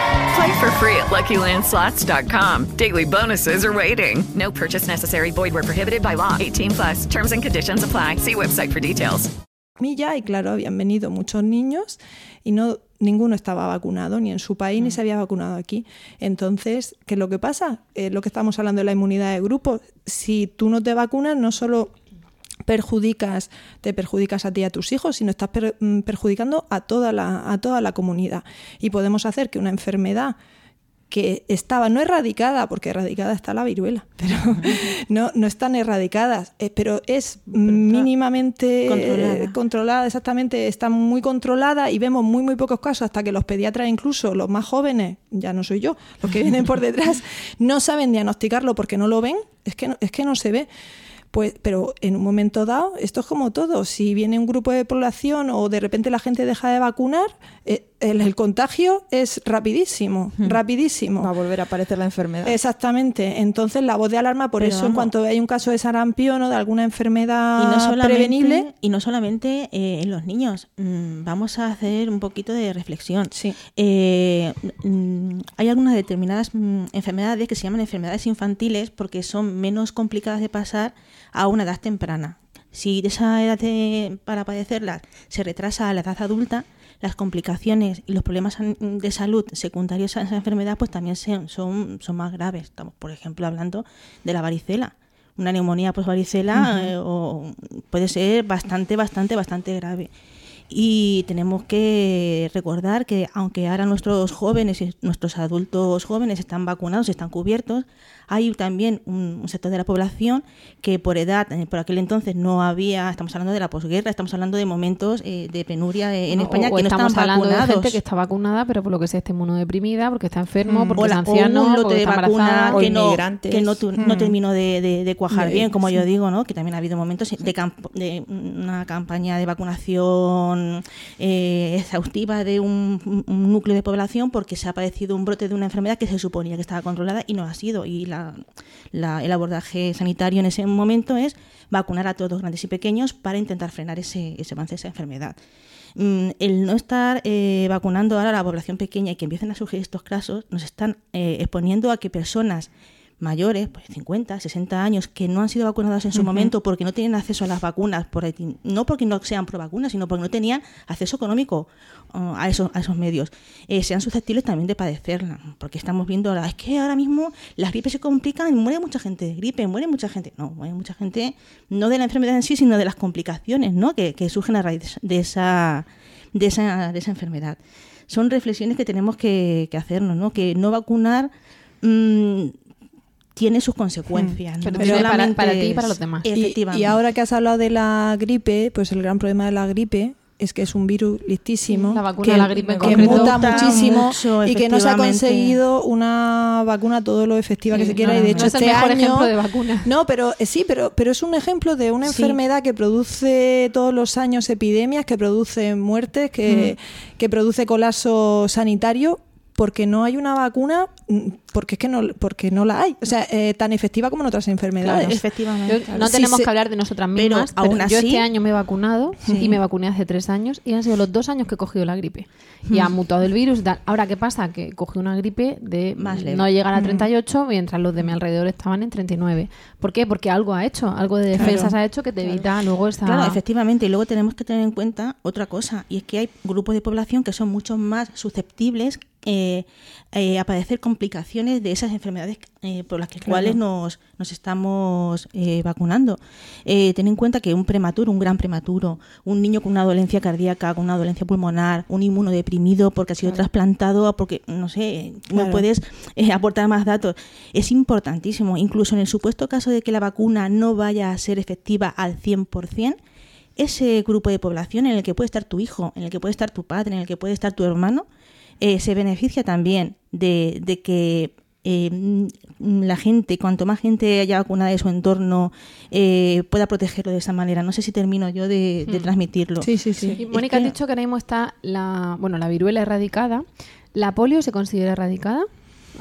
Play for free at LuckyLandSlots.com. Daily bonuses are waiting. No purchase necessary. Void were prohibited by law. 18 plus. Terms and conditions apply. See website for details. Milla y claro, habían venido muchos niños y no ninguno estaba vacunado, ni en su país ni se había vacunado aquí. Entonces, ¿qué es lo que pasa? Eh, lo que estamos hablando de la inmunidad de grupo. Si tú no te vacunas, no solo perjudicas, te perjudicas a ti y a tus hijos, sino estás per- mm, perjudicando a toda la, a toda la comunidad. Y podemos hacer que una enfermedad que estaba no erradicada, porque erradicada está la viruela, <laughs> pero no, no están erradicadas, eh, pero es mínimamente Controlada. eh, controlada, exactamente, está muy controlada y vemos muy muy pocos casos hasta que los pediatras, incluso los más jóvenes, ya no soy yo, los que vienen por <laughs> detrás, no saben diagnosticarlo porque no lo ven, es que no, es que no se ve. Pues, pero en un momento dado, esto es como todo. Si viene un grupo de población o de repente la gente deja de vacunar, eh, el, el contagio es rapidísimo, rapidísimo. Va a volver a aparecer la enfermedad. Exactamente. Entonces la voz de alarma, por Pero eso en cuanto hay un caso de sarampión o de alguna enfermedad y no prevenible, y no solamente eh, en los niños. Mm, vamos a hacer un poquito de reflexión. Sí. Eh, mm, hay algunas determinadas mm, enfermedades que se llaman enfermedades infantiles porque son menos complicadas de pasar a una edad temprana. Si esa edad de- para padecerlas se retrasa a la edad adulta, las complicaciones y los problemas de salud secundarios a esa enfermedad pues también se- son, son más graves. Estamos, por ejemplo, hablando de la varicela. una neumonía por varicela eh, o puede ser bastante, bastante, bastante grave. Y tenemos que recordar que aunque ahora nuestros jóvenes y nuestros adultos jóvenes están vacunados, están cubiertos, hay también un, sector de la población que por edad, eh, por aquel entonces no había, estamos hablando de la posguerra, estamos hablando de momentos eh, de penuria en España que no estamos están hablando vacunados. de gente que está vacunada, pero por lo que sea está inmunodeprimida, porque está enfermo, mm. porque es anciano, un lote de vacuna que, no, que no, no, mm. terminó de, cuajar bien, como yo digo, ¿no? que también ha habido momentos de, de una campaña de vacunación eh, exhaustiva de un, núcleo de población porque se ha padecido un brote de una enfermedad que se suponía que estaba controlada y no ha sido. Y el abordaje sanitario en ese momento es vacunar a todos, grandes y pequeños, para intentar frenar ese, ese avance de esa enfermedad. Mm, el no estar eh, vacunando ahora a la población pequeña y que empiecen a surgir estos casos nos están eh, exponiendo a que personas mayores, pues 50, 60 años, que no han sido vacunadas en su momento porque no tienen acceso a las vacunas, por, no porque no sean pro vacunas, sino porque no tenían acceso económico uh, a, esos, a esos medios, eh, sean susceptibles también de padecerla. Porque estamos viendo ahora, es que ahora mismo las gripes se complican y muere mucha gente de gripe, muere mucha gente. No, muere mucha gente no de la enfermedad en sí, sino de las complicaciones ¿no? que, surgen a raíz de esa, de esa, de esa enfermedad. Son reflexiones que tenemos que, hacernos, ¿no? que no vacunar. Mm, tiene sus consecuencias. Pero, para, ti y para los demás. Y, ahora que has hablado de la gripe, pues el gran problema de la gripe es que es un virus listísimo la vacuna que, la gripe que muta muchísimo y que no se ha conseguido una vacuna todo lo efectiva que se quiera y de hecho es este el mejor año ejemplo de vacuna. no pero eh, sí pero pero es un ejemplo de una enfermedad que produce todos los años epidemias que produce muertes que, que produce colapso sanitario porque no hay una vacuna, mm, porque es que no, porque no la hay. O sea, eh, tan efectiva como en otras enfermedades. efectivamente. no tenemos que hablar de nosotras mismas, pero, yo este año me he vacunado y me vacuné hace tres años y han sido los dos años que he cogido la gripe. Y ha mm. mutado el virus. Ahora, ¿qué pasa? Que cogí una gripe de no llegar a 38 mm. mientras los de mi alrededor estaban en 39. ¿Por qué? Porque algo ha hecho, algo de defensas ha hecho que te evita luego esa... Claro, efectivamente. Y luego tenemos que tener en cuenta otra cosa, y es que hay grupos de población que son mucho más susceptibles eh, eh, a padecer complicaciones de esas enfermedades eh, por las que cuales nos, nos estamos eh, vacunando. ten en cuenta que un prematuro, un gran prematuro, un niño con una dolencia cardíaca, con una dolencia pulmonar, un inmunodeprimido porque ha sido trasplantado, porque, no sé, no puedes aportar más datos, es importantísimo. Incluso en el supuesto caso de que la vacuna no vaya a ser efectiva al 100%, ese grupo de población en el que puede estar tu hijo, en el que puede estar tu padre, en el que puede estar tu hermano, eh, se beneficia también de, que eh, la gente, cuanto más gente haya vacunada de su entorno, eh, pueda protegerlo de esa manera. No sé si termino yo de, hmm. transmitirlo. Sí, sí, sí. Mónica, ha dicho que ahora mismo está la, bueno, la viruela erradicada. ¿La polio se considera erradicada?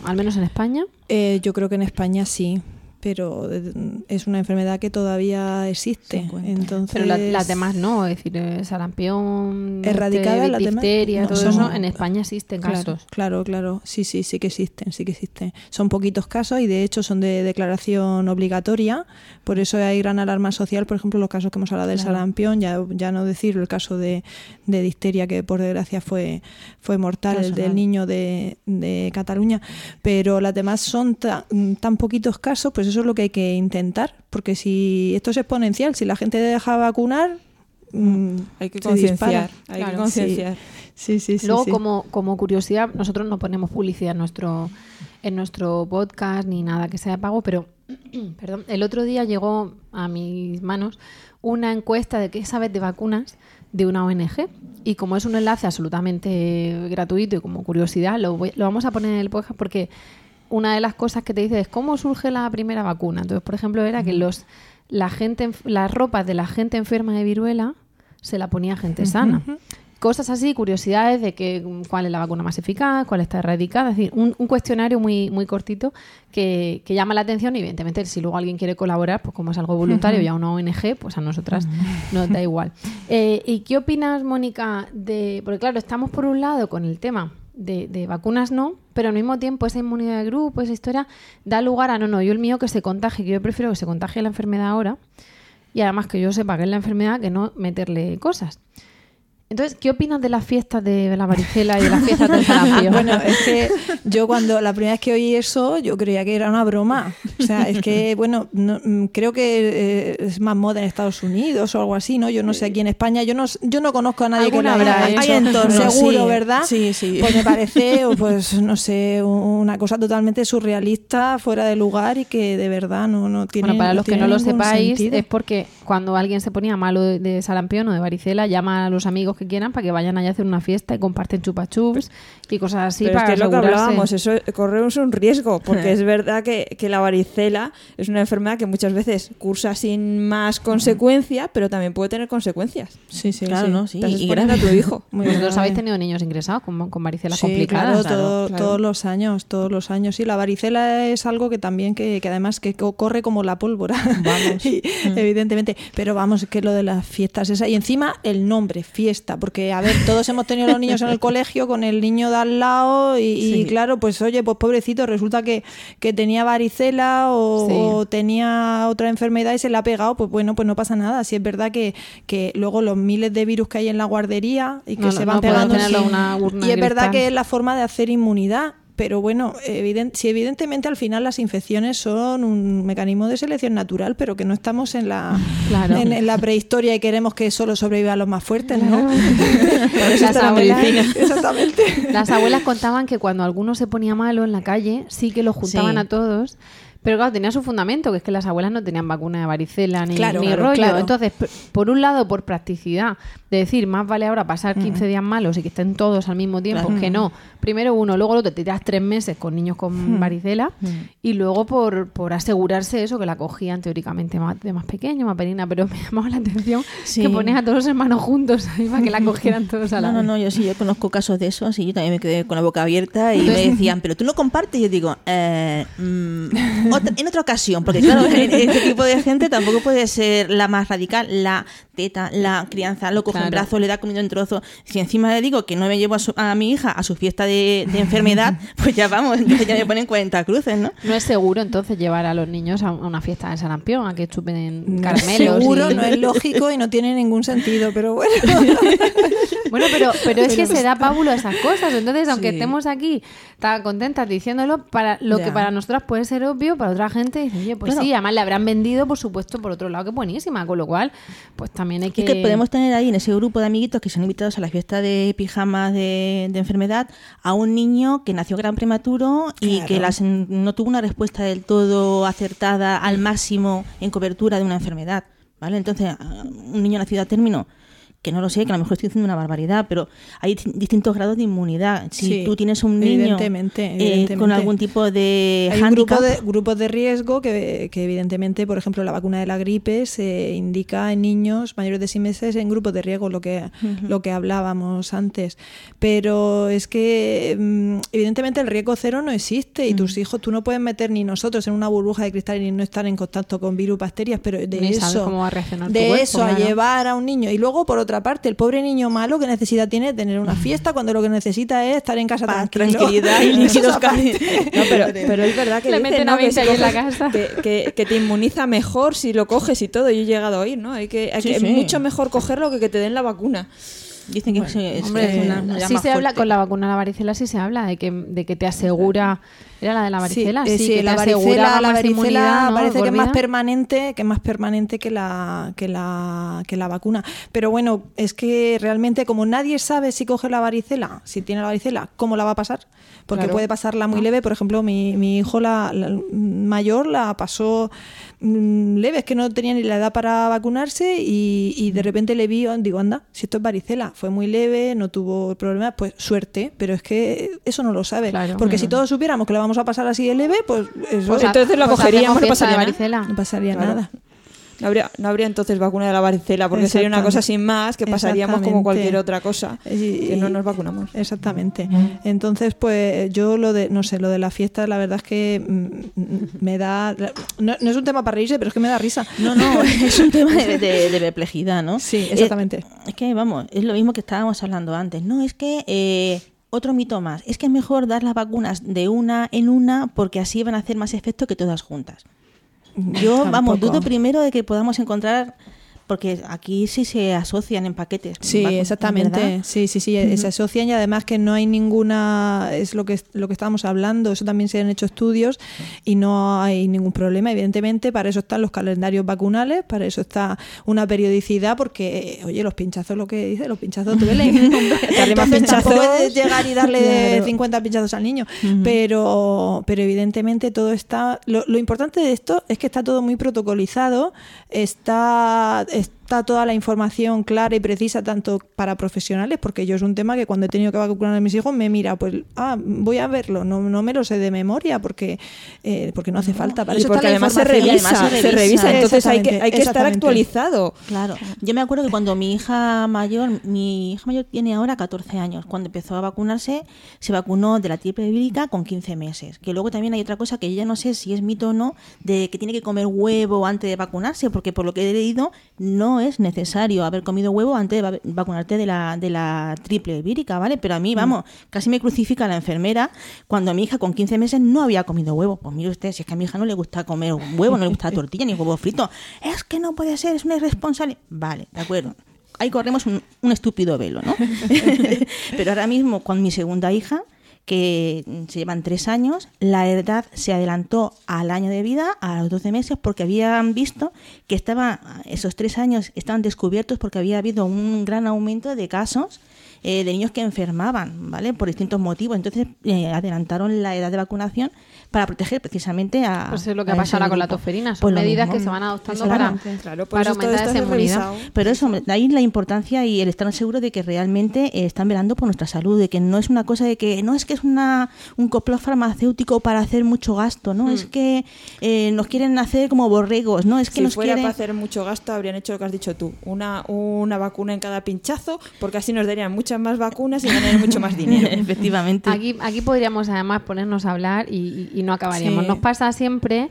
Al menos en España. yo creo que en España sí pero eh, es una enfermedad que todavía existe. Entonces, pero las demás no, es decir, eh, sarampión, erradicada la difteria, todo eso en España existen casos. Claro, claro, sí, sí, sí que existen, sí que existen. Son poquitos casos y de hecho son de declaración obligatoria, por eso hay gran alarma social, por ejemplo, los casos que hemos hablado del sarampión, ya, ya no decir el caso de, de difteria que por desgracia fue, fue mortal, el del niño de, de Cataluña, pero las demás son tan poquitos casos, pues eso es lo que hay que intentar, porque si esto es exponencial, si la gente deja vacunar, mm, hay que concienciar. Hay que concienciar. Sí. Sí, sí, Luego, Como, como curiosidad, nosotros no ponemos publicidad en nuestro, en nuestro podcast ni nada que sea pago, pero <clears throat> perdón, el otro día llegó a mis manos una encuesta de qué sabes de vacunas de una ONG. Y como es un enlace absolutamente gratuito y como curiosidad, lo, lo vamos a poner en el podcast porque una de las cosas que te dice es cómo surge la primera vacuna. Entonces, por ejemplo, era que los la gente las ropas de la gente enferma de viruela se la ponía gente sana. Cosas así, curiosidades de que cuál es la vacuna más eficaz, cuál está erradicada, es decir, un, cuestionario muy, muy cortito que, llama la atención y evidentemente si luego alguien quiere colaborar, pues como es algo voluntario y a una ONG, pues a nosotras nos da igual. Eh, ¿Y qué opinas, Mónica, de...? Porque claro, estamos por un lado con el tema de, vacunas no, pero al mismo tiempo esa inmunidad de grupo, esa historia, da lugar a no, no, yo el mío que se contagie, que yo prefiero que se contagie la enfermedad ahora y además que yo sepa que es la enfermedad que no meterle cosas. Entonces, ¿qué opinas de las fiestas de la varicela y de las fiestas del sarampión? <laughs> bueno, es que yo cuando la primera vez que oí eso, yo creía que era una broma. O sea, es que, bueno, no, mm, creo que eh, es más moda en Estados Unidos o algo así, ¿no? Yo no sé, aquí en España, yo no, yo no conozco a nadie que lo Alguna haya habrá hecho. Hay entornos, <laughs> seguro, sí. ¿verdad? Sí, sí. Pues me parece, <laughs> pues no sé, una cosa totalmente surrealista, fuera de lugar y que de verdad no, no tiene Bueno, para los que no lo sepáis, sentido. es porque cuando alguien se ponía malo de, de sarampión o de varicela, llama a los amigos que quieran para que vayan allá a hacer una fiesta y comparten chupa-chups y cosas así Pero es para que es lo que asegurarse. hablábamos, eso corremos un riesgo, porque <laughs> es verdad que, que la varicela es una enfermedad que muchas veces cursa sin más consecuencia, pero también puede tener consecuencias. Sí, sí, Claro, sí. ¿no? Sí, Estás y exponiendo a tu hijo. <laughs> Muy Vosotros grave. habéis tenido niños ingresados con, con varicela Sí, complicadas. claro, todo- claro. todos los años, todos los años. Sí, la varicela es algo que también, que, que además que co- corre como la pólvora, <laughs> Y, evidentemente. Pero vamos, que lo de las fiestas esa. Y encima el nombre, fiesta, porque a ver, todos hemos tenido los niños en el colegio con el niño de al lado y, claro, pues oye, pues pobrecito, resulta que, que tenía varicela o, Sí. o tenía otra enfermedad y se le ha pegado, pues bueno, pues no pasa nada. Si es verdad que, que luego los miles de virus que hay en la guardería y que No, se van no pegando en una urna y es verdad que es la forma de hacer inmunidad. Pero bueno, eviden- si evidentemente al final las infecciones son un mecanismo de selección natural, pero que no estamos en la, Claro. en, en la prehistoria y queremos que solo sobrevivan los más fuertes, ¿no? <laughs> Las abuelas, Exactamente. las abuelas contaban que cuando alguno se ponía malo en la calle, sí que los juntaban Sí. a todos. Pero claro, tenía su fundamento, que es que las abuelas no tenían vacuna de varicela ni, Claro, ni claro, rollo. claro. Entonces, por un lado, por practicidad, de decir, más vale ahora pasar 15 días malos y que estén todos al mismo tiempo, Claro. que no. Primero uno, luego el otro, te tiras tres meses con niños con varicela. Y luego por, por asegurarse eso, que la cogían teóricamente más, de más pequeño, más pequeña. Pero <laughs> me llamaba la atención Sí. que pones a todos los hermanos juntos ahí para que la <laughs> cogieran todos a la No, no, vez. no, yo sí, yo conozco casos de esos y yo también me quedé con la boca abierta y Entonces- me decían, pero tú no compartes. Y yo digo, eh, mm, otra- en otra ocasión, porque claro, <laughs> este tipo de gente tampoco puede ser la más radical, la teta, la crianza, lo coge en Claro. brazos, le da comida en trozo. Si encima le digo que no me llevo a, su- a mi hija a su fiesta de, de enfermedad, <laughs> pues ya vamos, entonces ya me ponen 40 cruces, ¿no? No es seguro entonces llevar a los niños a una fiesta de sarampión, a que chupen No es caramelos. seguro, y- no es lógico y no tiene ningún sentido, pero bueno. <laughs> Bueno, pero, pero es que Pero se da pábulo a esas cosas. Entonces, aunque Sí. estemos aquí tan contentas diciéndolo, para lo Ya. que para nosotras puede ser obvio, para otra gente dice, oye, pues Claro. sí, además le habrán vendido, por supuesto, por otro lado, que es buenísima. Con lo cual, pues también hay que. Y que podemos tener ahí en ese grupo de amiguitos que son invitados a la fiesta de pijamas de, de enfermedad a un niño que nació gran prematuro y Claro. que las, no tuvo una respuesta del todo acertada al máximo en cobertura de una enfermedad. ¿Vale? Entonces, a un niño nacido a término, que no lo sé, que a lo mejor estoy diciendo una barbaridad, pero hay di- distintos grados de inmunidad. Si Sí, tú tienes un niño evidentemente, eh, evidentemente. con algún tipo de Hay un grupo de, grupos de riesgo que, que evidentemente, por ejemplo, la vacuna de la gripe se indica en niños mayores de 6 meses en grupos de riesgo, lo que, lo que hablábamos antes. Pero es que mm, evidentemente el riesgo cero no existe y tus hijos, tú no puedes meter ni nosotros en una burbuja de cristal y no estar en contacto con virus, bacterias, pero de Ni sabes eso, cómo va a reaccionar tu de cuerpo, eso a claro. llevar a un niño. Y luego, por otra parte, el pobre niño malo que necesidad tiene tener una fiesta cuando lo que necesita es estar en casa Paz, tranquilidad y <laughs> líquidos aparte. No, pero, pero es verdad que Le dicen, meten ¿no? a que, 20 si ahí en la coges- casa. que, que- que te inmuniza mejor si lo coges y todo. Yo he llegado a oír, ¿no? Hay que, hay Sí, que- sí. Es mucho mejor cogerlo que que te den la vacuna. Dicen que se- es- Hombre, es una- sí se habla con la vacuna de la varicela, sí se habla de que, de que te asegura. Era la de la varicela, sí, eh, que te la aseguraba varicela, la varicela parece que es más permanente, que es más permanente que la, que la que la vacuna. Pero bueno, es que realmente como nadie sabe si coge la varicela, si tiene la varicela, cómo la va a pasar, porque Claro. puede pasarla muy leve. Por ejemplo, mi, mi hijo la, la mayor la pasó mm, leve, es que no tenía ni la edad para vacunarse y, y de repente le vi, digo, anda, si esto es varicela, fue muy leve, no tuvo problemas, pues suerte, pero es que eso no lo sabe, Claro. porque si todos supiéramos que la vamos a pasar así de leve, pues eso Pues entonces la pues cogeríamos, no fiesta pasaría varicela. no pasaría Claro. nada. No habría, no habría entonces vacuna de la varicela, porque sería una cosa sin más que pasaríamos como cualquier otra cosa, Y- que no nos vacunamos. Exactamente. Entonces, pues yo lo de, no sé, lo de la fiesta, la verdad es que mm, me da, no, no es un tema para reírse, pero es que me da risa. No, no, <laughs> es un tema de, de- de perplejidad, ¿no? Sí, Eh, exactamente. es que, vamos, es lo mismo que estábamos hablando antes. No, es que eh, otro mito más. Es que es mejor dar las vacunas de una en una porque así van a hacer más efecto que todas juntas. Yo, vamos, dudo primero de que podamos encontrar Porque aquí sí se asocian en paquetes. Sí, ¿verdad? exactamente. Sí, sí, sí, se asocian y además que no hay ninguna, es lo que lo que estábamos hablando, eso también se han hecho estudios y no hay ningún problema. Evidentemente, para eso están los calendarios vacunales, para eso está una periodicidad, porque, oye, los pinchazos, lo que dice, los pinchazos duelen. <laughs> Darle más pinchazos. puedes llegar y darle Claro. 50 pinchazos al niño. pero, pero evidentemente todo está. Lo, lo importante de esto es que está todo muy protocolizado, está, es está toda la información clara y precisa, tanto para profesionales, porque yo es un tema que cuando he tenido que vacunar a mis hijos me mira, pues, ah, voy a verlo, no, no me lo sé de memoria, porque, eh, porque no hace falta. Para Y eso porque además se revisa, además se se revisa, entonces hay que, hay que estar actualizado. Claro. Yo me acuerdo que cuando mi hija mayor, mi hija mayor tiene ahora 14 años, cuando empezó a vacunarse, se vacunó de la triple vírica con 15 meses. Que luego también hay otra cosa que yo ya no sé si es mito o no, de que tiene que comer huevo antes de vacunarse, porque por lo que he leído, no es necesario haber comido huevo antes de va- vacunarte de la, de la triple vírica, ¿vale? Pero a mí, vamos, casi me crucifica la enfermera cuando mi hija con 15 meses no había comido huevo. Pues mire usted, si es que a mi hija no le gusta comer huevo, no le gusta la tortilla ni huevo frito. Es que no puede ser, es una irresponsable. Vale, de acuerdo. Ahí corremos un, un estúpido velo, ¿no? <laughs> Pero ahora mismo con mi segunda hija, que se llevan tres años, la edad se adelantó al año de vida, a los 12 meses, porque habían visto que estaba, esos tres años estaban descubiertos porque había habido un gran aumento de casos eh, de niños que enfermaban, ¿vale? Por distintos motivos. Entonces eh, adelantaron la edad de vacunación para proteger precisamente a. Pues es lo que a ha pasado ese ahora con la tosferina. Son Pues medidas mismo. que se van adoptando para. Claro, para aumentar esa es inmunidad. Pero eso, de ahí la importancia y el estar seguro de que realmente eh, están velando por nuestra salud, de que no es una cosa de que no es que es una un complot farmacéutico para hacer mucho gasto, no es que eh, nos quieren hacer como borregos, no es que si nos fuera quieren para hacer mucho gasto, habrían hecho lo que has dicho tú, una, una vacuna en cada pinchazo, porque así nos darían muchas más vacunas y ganarían mucho más <laughs> dinero. efectivamente. Aquí, aquí podríamos además ponernos a hablar y, y- y no acabaríamos. Sí. Nos pasa siempre,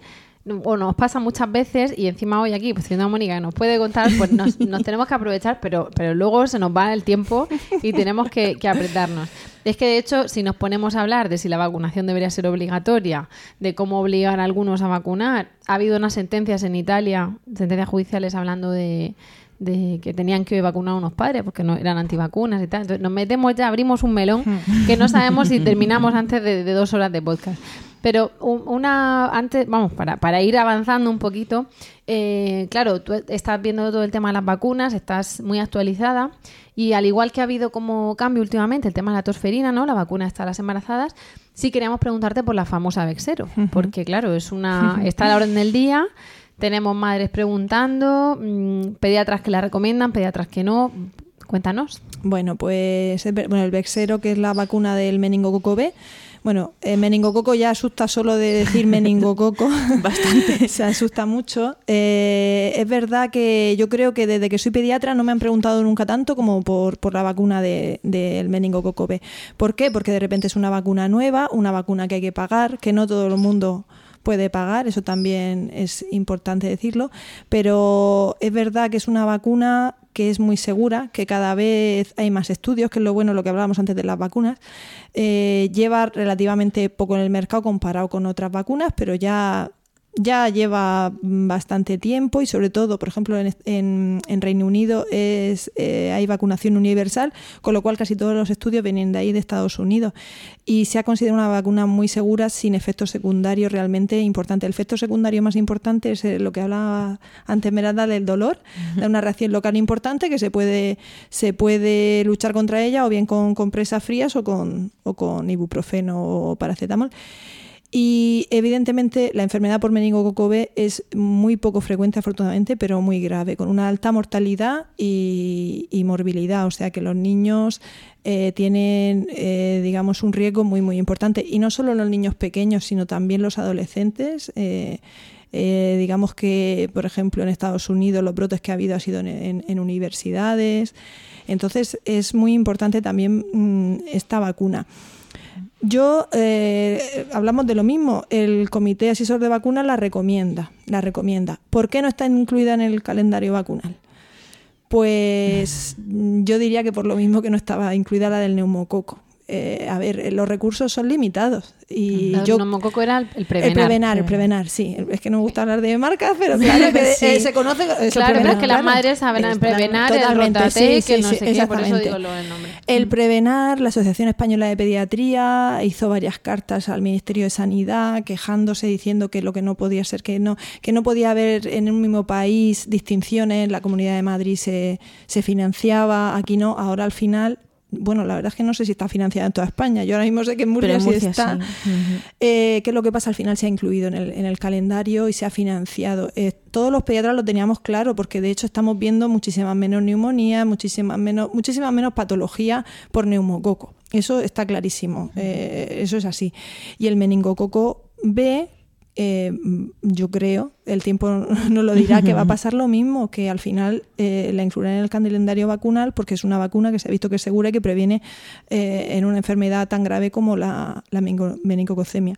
o nos pasa muchas veces, y encima hoy aquí, pues siendo Mónica que nos puede contar, pues nos, <laughs> nos tenemos que aprovechar, pero, pero luego se nos va el tiempo y tenemos que, que apretarnos. Es que de hecho, si nos ponemos a hablar de si la vacunación debería ser obligatoria, de cómo obligar a algunos a vacunar, ha habido unas sentencias en Italia, sentencias judiciales hablando de de que tenían que vacunar a unos padres porque no eran antivacunas y tal. Entonces nos metemos ya, abrimos un melón <laughs> que no sabemos si terminamos antes de, de dos horas de podcast. Pero un- una antes, vamos, para, para ir avanzando un poquito, eh, claro, tú estás viendo todo el tema de las vacunas, estás muy actualizada y al igual que ha habido como cambio últimamente el tema de la tosferina, ¿no? La vacuna está a las embarazadas. Sí queríamos preguntarte por la famosa Vexero, porque claro, es una está a la orden del día. Tenemos madres preguntando, mm, pediatras que la recomiendan, pediatras que no. Cuéntanos. Bueno, pues bueno, el Vexero, que es la vacuna del meningococo B. Bueno, el meningococo ya asusta solo de decir meningococo. <laughs> Bastante. <laughs> Se asusta mucho. Eh, es verdad que yo creo que desde que soy pediatra no me han preguntado nunca tanto como por, por la vacuna de- del meningococo B. ¿Por qué? Porque de repente es una vacuna nueva, una vacuna que hay que pagar, que no todo el mundo puede pagar, eso también es importante decirlo, pero es verdad que es una vacuna que es muy segura, que cada vez hay más estudios, que es lo bueno, lo que hablábamos antes de las vacunas, Eh, lleva relativamente poco en el mercado comparado con otras vacunas, pero ya ya lleva mm, bastante tiempo y sobre todo, por ejemplo, en, en- en Reino Unido es, eh, hay vacunación universal, con lo cual casi todos los estudios vienen de ahí, de Estados Unidos. Y se ha considerado una vacuna muy segura, sin efectos secundarios realmente importantes. El efecto secundario más importante es eh, lo que hablaba antes Merada del dolor, de una reacción local importante que se puede, se puede luchar contra ella o bien con compresas frías o con, o con ibuprofeno o paracetamol. Y evidentemente la enfermedad por meningococo B es muy poco frecuente afortunadamente, pero muy grave, con una alta mortalidad y, morbilidad. O sea que los niños eh, tienen, eh, digamos, un riesgo muy, muy importante. Y no solo los niños pequeños, sino también los adolescentes. eh, eh, digamos que, por ejemplo, en Estados Unidos los brotes que ha habido ha sido en, en- en universidades. Entonces es muy importante también mm, esta vacuna. Yo, eh, hablamos de lo mismo, el Comité Asesor de Vacunas la recomienda, la recomienda. ¿Por qué no está incluida en el calendario vacunal? Pues yo diría que por lo mismo que no estaba incluida la del neumococo. Eh, a ver, los recursos son limitados. Y el yo, era el, el el prevenar. prevenar, el prevenar, sí. Es que no me gusta hablar de marcas, pero claro que <laughs> Sí. eh, se conoce. eso, Claro, pero prevenar, es que las madres saben Es- prevenar, el sí, que no sí, sé qué, por eso digo lo del nombre. El Prevenar, la Asociación Española de Pediatría, hizo varias cartas al Ministerio de Sanidad quejándose, diciendo que lo que no podía ser, que no, que no podía haber en un mismo país distinciones, la Comunidad de Madrid se, se financiaba, aquí no, ahora al final. Bueno, la verdad es que no sé si está financiada en toda España. Yo ahora mismo sé que en Murcia, sí está. sí. Eh, ¿Qué es lo que pasa? Al final se ha incluido en el, en el calendario y se ha financiado. Eh, todos los pediatras lo teníamos claro porque de hecho estamos viendo muchísimas menos neumonías, muchísimas menos, muchísimas menos patologías por neumococo. Eso está clarísimo. Eh, eso es así. Y el meningococo B, eh, yo creo, el tiempo <laughs> no lo dirá, que va a pasar lo mismo, que al final eh, la incluirán en el calendario vacunal porque es una vacuna que se ha visto que es segura y que previene eh, en una enfermedad tan grave como la, la meningococemia.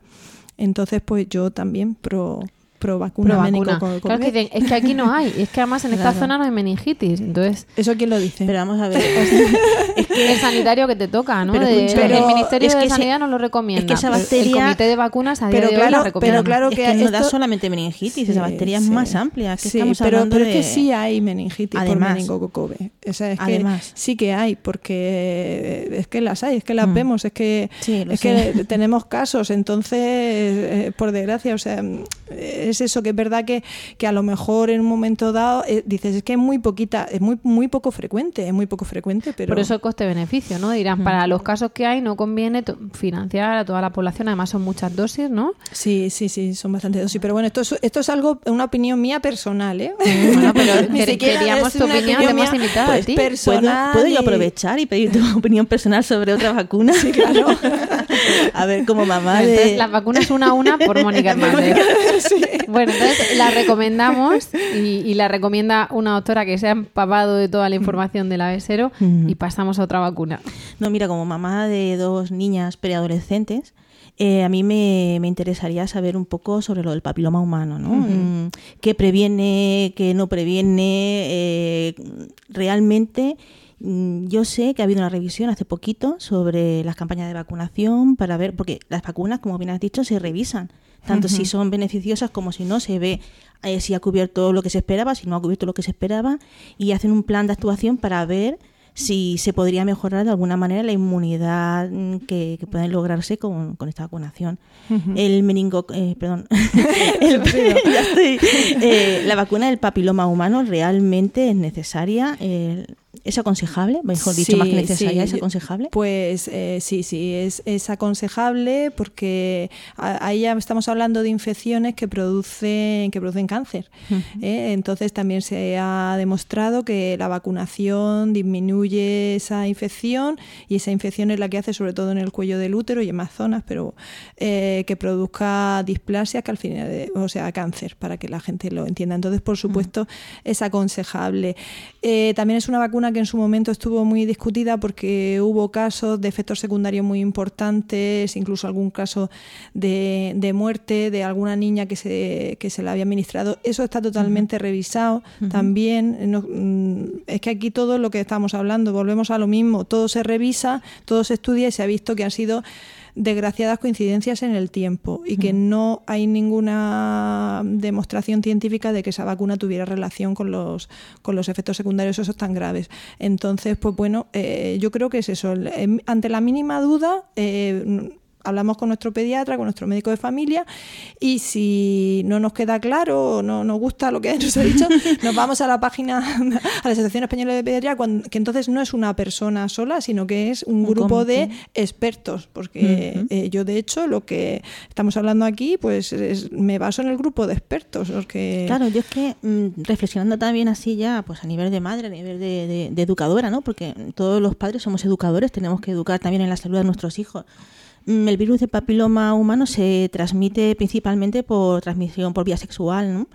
Entonces, pues yo también pro, pro vacuna. Pro vacuna. Claro que dicen, es que aquí no hay, es que además en esta Claro. zona no hay meningitis. Entonces, ¿Eso quién lo dice? Pero vamos a ver. <laughs> <laughs> el sanitario que te toca, ¿no? Pero De- el Ministerio es de que ese- Sanidad no lo recomienda. es que esa bacteria- El Comité de Vacunas a día Pero de hoy claro, la recomienda. pero claro es que que no da esto- solamente meningitis, Sí, esa bacteria es más amplia. Que Sí, estamos pero, hablando pero es que de- sí hay meningitis Además. por meningococo B. O sea, es que Además. sí que hay, porque es que las hay, es que las Mm. vemos, es que es sé. que tenemos casos, entonces, eh, por desgracia, o sea, es eso que es verdad que, que a lo mejor en un momento dado eh, dices es que es muy poquita, es muy muy poco frecuente, es muy poco frecuente, pero Por eso el coste-beneficio, ¿no? Dirán, para los casos que hay no conviene financiar a toda la población, además son muchas dosis, ¿no? Sí, sí, sí, son bastante dosis. Pero bueno, esto es, esto es algo, una opinión mía personal, ¿eh? Bueno, pero <laughs> Ni siquiera queríamos es tu una opinión, te hemos mía, invitado a ti. ¿Puedo, personal. puedo yo aprovechar y pedir tu <laughs> opinión personal sobre otra vacuna? Sí, claro. <laughs> a ver, como mamá Entonces, de... las vacunas una a una por Mónica Hernández. Bueno, entonces la recomendamos y, y la recomienda una doctora que se ha empapado de toda la información del avesero y pasamos a otra vacuna. No, mira, como mamá de dos niñas preadolescentes, eh, a mí me, me interesaría saber un poco sobre lo del papiloma humano, ¿no? Mm, ¿Qué previene, qué no previene? eh, realmente, mm, yo sé que ha habido una revisión hace poquito sobre las campañas de vacunación para ver, porque las vacunas, como bien has dicho, se revisan, tanto si son beneficiosas como si no, se ve eh, si ha cubierto lo que se esperaba, si no ha cubierto lo que se esperaba, y hacen un plan de actuación para ver si se podría mejorar de alguna manera la inmunidad mm, que, que puede lograrse con, con esta vacunación. El meningo, eh, perdón, <laughs> El- <laughs> ya estoy. Eh, la vacuna del papiloma humano realmente es necesaria, eh, es aconsejable, mejor dicho, Sí, más que necesaria, sí, es aconsejable. Pues eh, sí, sí, es, es aconsejable porque ahí ya estamos hablando de infecciones que producen, que producen cáncer. ¿eh? Entonces también se ha demostrado que la vacunación disminuye esa infección y esa infección es la que hace sobre todo en el cuello del útero y en más zonas, pero eh, que produzca displasia, que al final, o sea, cáncer, para que la gente lo entienda. Entonces, por supuesto, es aconsejable. También es una vacuna que en su momento estuvo muy discutida porque hubo casos de efectos secundarios muy importantes, incluso algún caso de, de muerte de alguna niña que se, que se la había administrado. Eso está totalmente revisado también. No- mm, es que aquí todo lo que estamos hablando, volvemos a lo mismo, todo se revisa, todo se estudia y se ha visto que han sido desgraciadas coincidencias en el tiempo y que no hay ninguna demostración científica de que esa vacuna tuviera relación con los, con los efectos secundarios esos tan graves. Entonces, pues bueno, eh, yo creo que es eso. Em- Ante la mínima duda, eh, hablamos con nuestro pediatra, con nuestro médico de familia y si no nos queda claro o no nos gusta lo que <laughs> nos ha dicho, nos vamos a la página, a la Asociación Española de Pediatría, que entonces no es una persona sola, sino que es un, Un grupo de expertos, porque eh, yo de hecho lo que estamos hablando aquí, pues es- me baso en el grupo de expertos, porque Claro, yo es que mm, reflexionando también así ya, pues a nivel de madre, a nivel de, de- de educadora, ¿no? Porque todos los padres somos educadores, tenemos que educar también en la salud de nuestros hijos. Mm, El virus de papiloma humano se transmite principalmente por transmisión por vía sexual.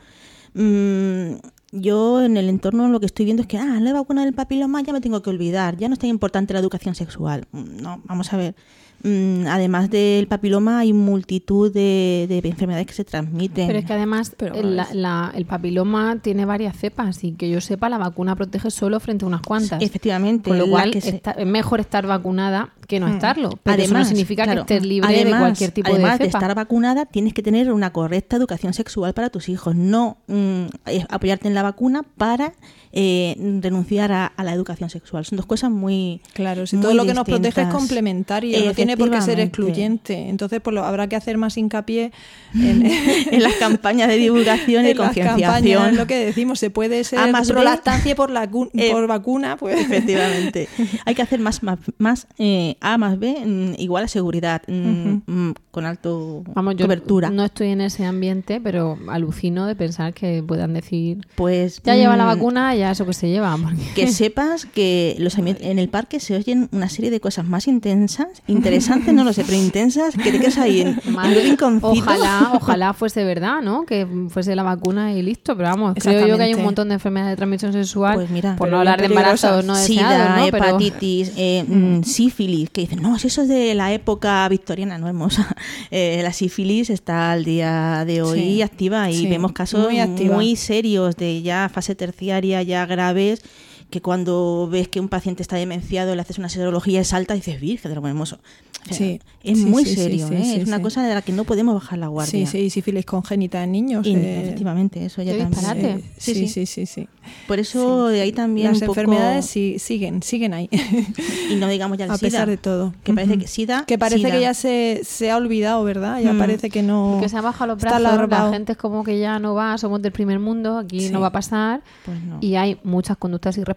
Mm, yo en el entorno lo que estoy viendo es que, ah, la vacuna del papiloma ya me tengo que olvidar, ya no es tan importante la educación sexual. Mm, No, vamos a ver. Mm, además del papiloma hay multitud de, de enfermedades que se transmiten. Pero es que además el, la- la- el papiloma tiene varias cepas y que yo sepa la vacuna protege solo frente a unas cuantas. Efectivamente, Con lo cual que se- está- es mejor estar vacunada que no Mm. estarlo. Pero eso no Además, significa claro, que estés libre de además- cualquier tipo además de cepa. estar vacunada, tienes que tener una correcta educación sexual para tus hijos, no mm, eh, apoyarte en la vacuna para eh, renunciar a, a la educación sexual. Son dos cosas muy Claro, si muy todo lo que nos protege es complementario, no tiene por qué ser excluyente. Entonces, pues lo, habrá que hacer más hincapié en, <laughs> en las campañas de divulgación y en concienciación. lo que decimos, se puede ser A más pro B. lactancia por, la, Eh, por vacuna, pues Efectivamente. Hay que hacer más, más, más, eh, A más B mm, igual a seguridad, mm, mm, con alto Vamos, yo cobertura. no estoy en ese ambiente, pero alucino de pensar que puedan decir, Pues ya lleva la vacuna, ya eso que se lleva. porque- que sepas que los en el parque se oyen una serie de cosas más intensas, interesantes, <laughs> no lo sé, pero intensas, que te quedas ahí en, <laughs> en un. Ojalá, <laughs> ojalá fuese verdad, ¿no? Que fuese la vacuna y listo. Pero vamos, creo yo que hay un montón de enfermedades de transmisión sexual. Pues mira, por no hablar de embarazos no Sida, deseados, ¿no? Hepatitis, eh, <laughs> mm, sífilis, que dicen, no, si eso es de la época victoriana, no hermosa. Eh, la sífilis está al día de hoy Sí, activa y sí, vemos casos muy serios de ya fase terciaria, ya graves, que cuando ves que un paciente está demenciado, le haces una serología, es alta y dices, virgen de lo hermoso. O sea, Sí, es sí, muy sí, serio, sí, ¿eh? sí, es una sí. cosa de la que no podemos bajar la guardia. sí, sí, sífilis congénita en niños. Y, eh, efectivamente, eso ya también. disparate. eh, sí, sí, sí, sí. Por eso de ahí también Las un poco- enfermedades sí, siguen, siguen ahí. <laughs> y no digamos ya el a SIDA, pesar de todo. que parece que SIDA, Que parece SIDA. que ya se, se ha olvidado, ¿verdad? Ya Mm. parece que no. que se ha bajado los está brazos, la gente es como que ya no va, somos del primer mundo, aquí Sí. no va a pasar. Pues no. Y hay muchas conductas irresponsables,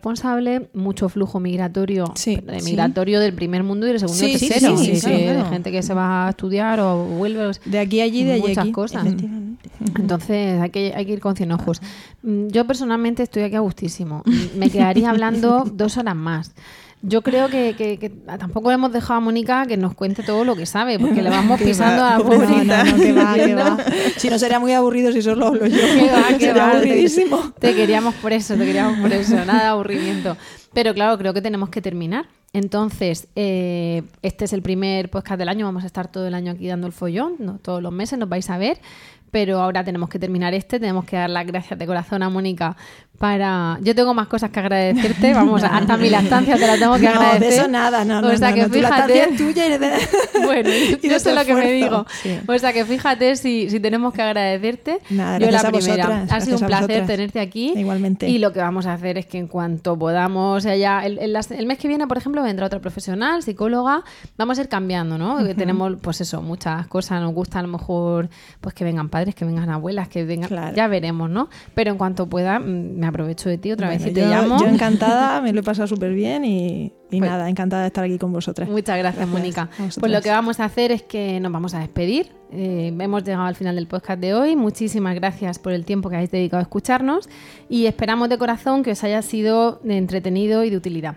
mucho flujo migratorio, Sí, de sí. migratorio del primer mundo y del segundo y tercero. claro. de gente que se va a estudiar o vuelve. o- De aquí a allí, de allí muchas aquí. cosas. Entonces hay que, hay que ir con cien ojos. Mm, Yo personalmente estoy aquí a gustísimo. Me quedaría hablando <laughs> dos horas más. Yo creo que, que- que tampoco le hemos dejado a Mónica que nos cuente todo lo que sabe, porque le vamos <laughs> pisando va, a la. No, que va, que va. Si no sería muy aburrido si solo hablo yo. Que va, que va, aburridísimo. Te, te queríamos por eso, te queríamos por eso, nada de aburrimiento. Pero claro, creo que tenemos que terminar. Entonces, eh, este es el primer podcast del año, vamos a estar todo el año aquí dando el follón, ¿no? todos los meses nos vais a ver, pero ahora tenemos que terminar este, tenemos que dar las gracias de corazón a Mónica para... Yo tengo más cosas que agradecerte, vamos, <laughs> hasta mi lactancia te la tengo que No, agradecer. de eso nada, no, no, O sea no, que no, tu fíjate... es tuya y de- <laughs> Bueno, y <laughs> yo sé lo que me digo. Sí. O sea que fíjate si, si tenemos que agradecerte. Nada, yo la primera. vosotras, ha sido un placer tenerte aquí. Igualmente. Y lo que vamos a hacer es que en cuanto podamos, o sea, ya el, el- mes que viene, por ejemplo, vendrá otra profesional, psicóloga. Vamos a ir cambiando, ¿no? Que tenemos, pues eso, muchas cosas. Nos gusta a lo mejor pues que vengan padres, que vengan abuelas, que vengan. Claro. Ya veremos, ¿no? Pero en cuanto pueda, mm, me aprovecho de ti otra vez Bueno, y te yo, llamo. yo <laughs> encantada, me lo he pasado súper bien y, y Pues- nada, encantada de estar aquí con vosotras. Muchas gracias, Mónica. a vosotras. Pues lo que vamos a hacer es que nos vamos a despedir. Eh, hemos llegado al final del podcast de hoy. Muchísimas gracias por el tiempo que habéis dedicado a escucharnos y esperamos de corazón que os haya sido de entretenido y de utilidad.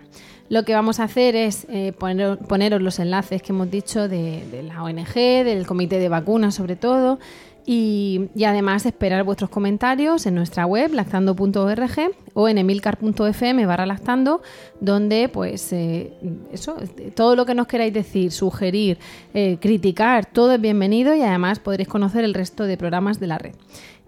Lo que vamos a hacer es eh, poner- poneros los enlaces que hemos dicho de, de la ONG, del comité de vacunas sobre todo, y, y además esperar vuestros comentarios en nuestra web lactando.org o en emilcar.fm barra lactando, donde pues eh, eso, todo lo que nos queráis decir, sugerir, eh, criticar, todo es bienvenido y además podréis conocer el resto de programas de la red.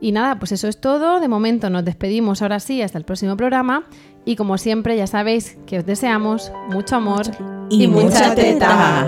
Y nada, pues eso es todo. De momento nos despedimos ahora sí hasta el próximo programa. Y como siempre, ya sabéis que os deseamos mucho amor Y mucha teta.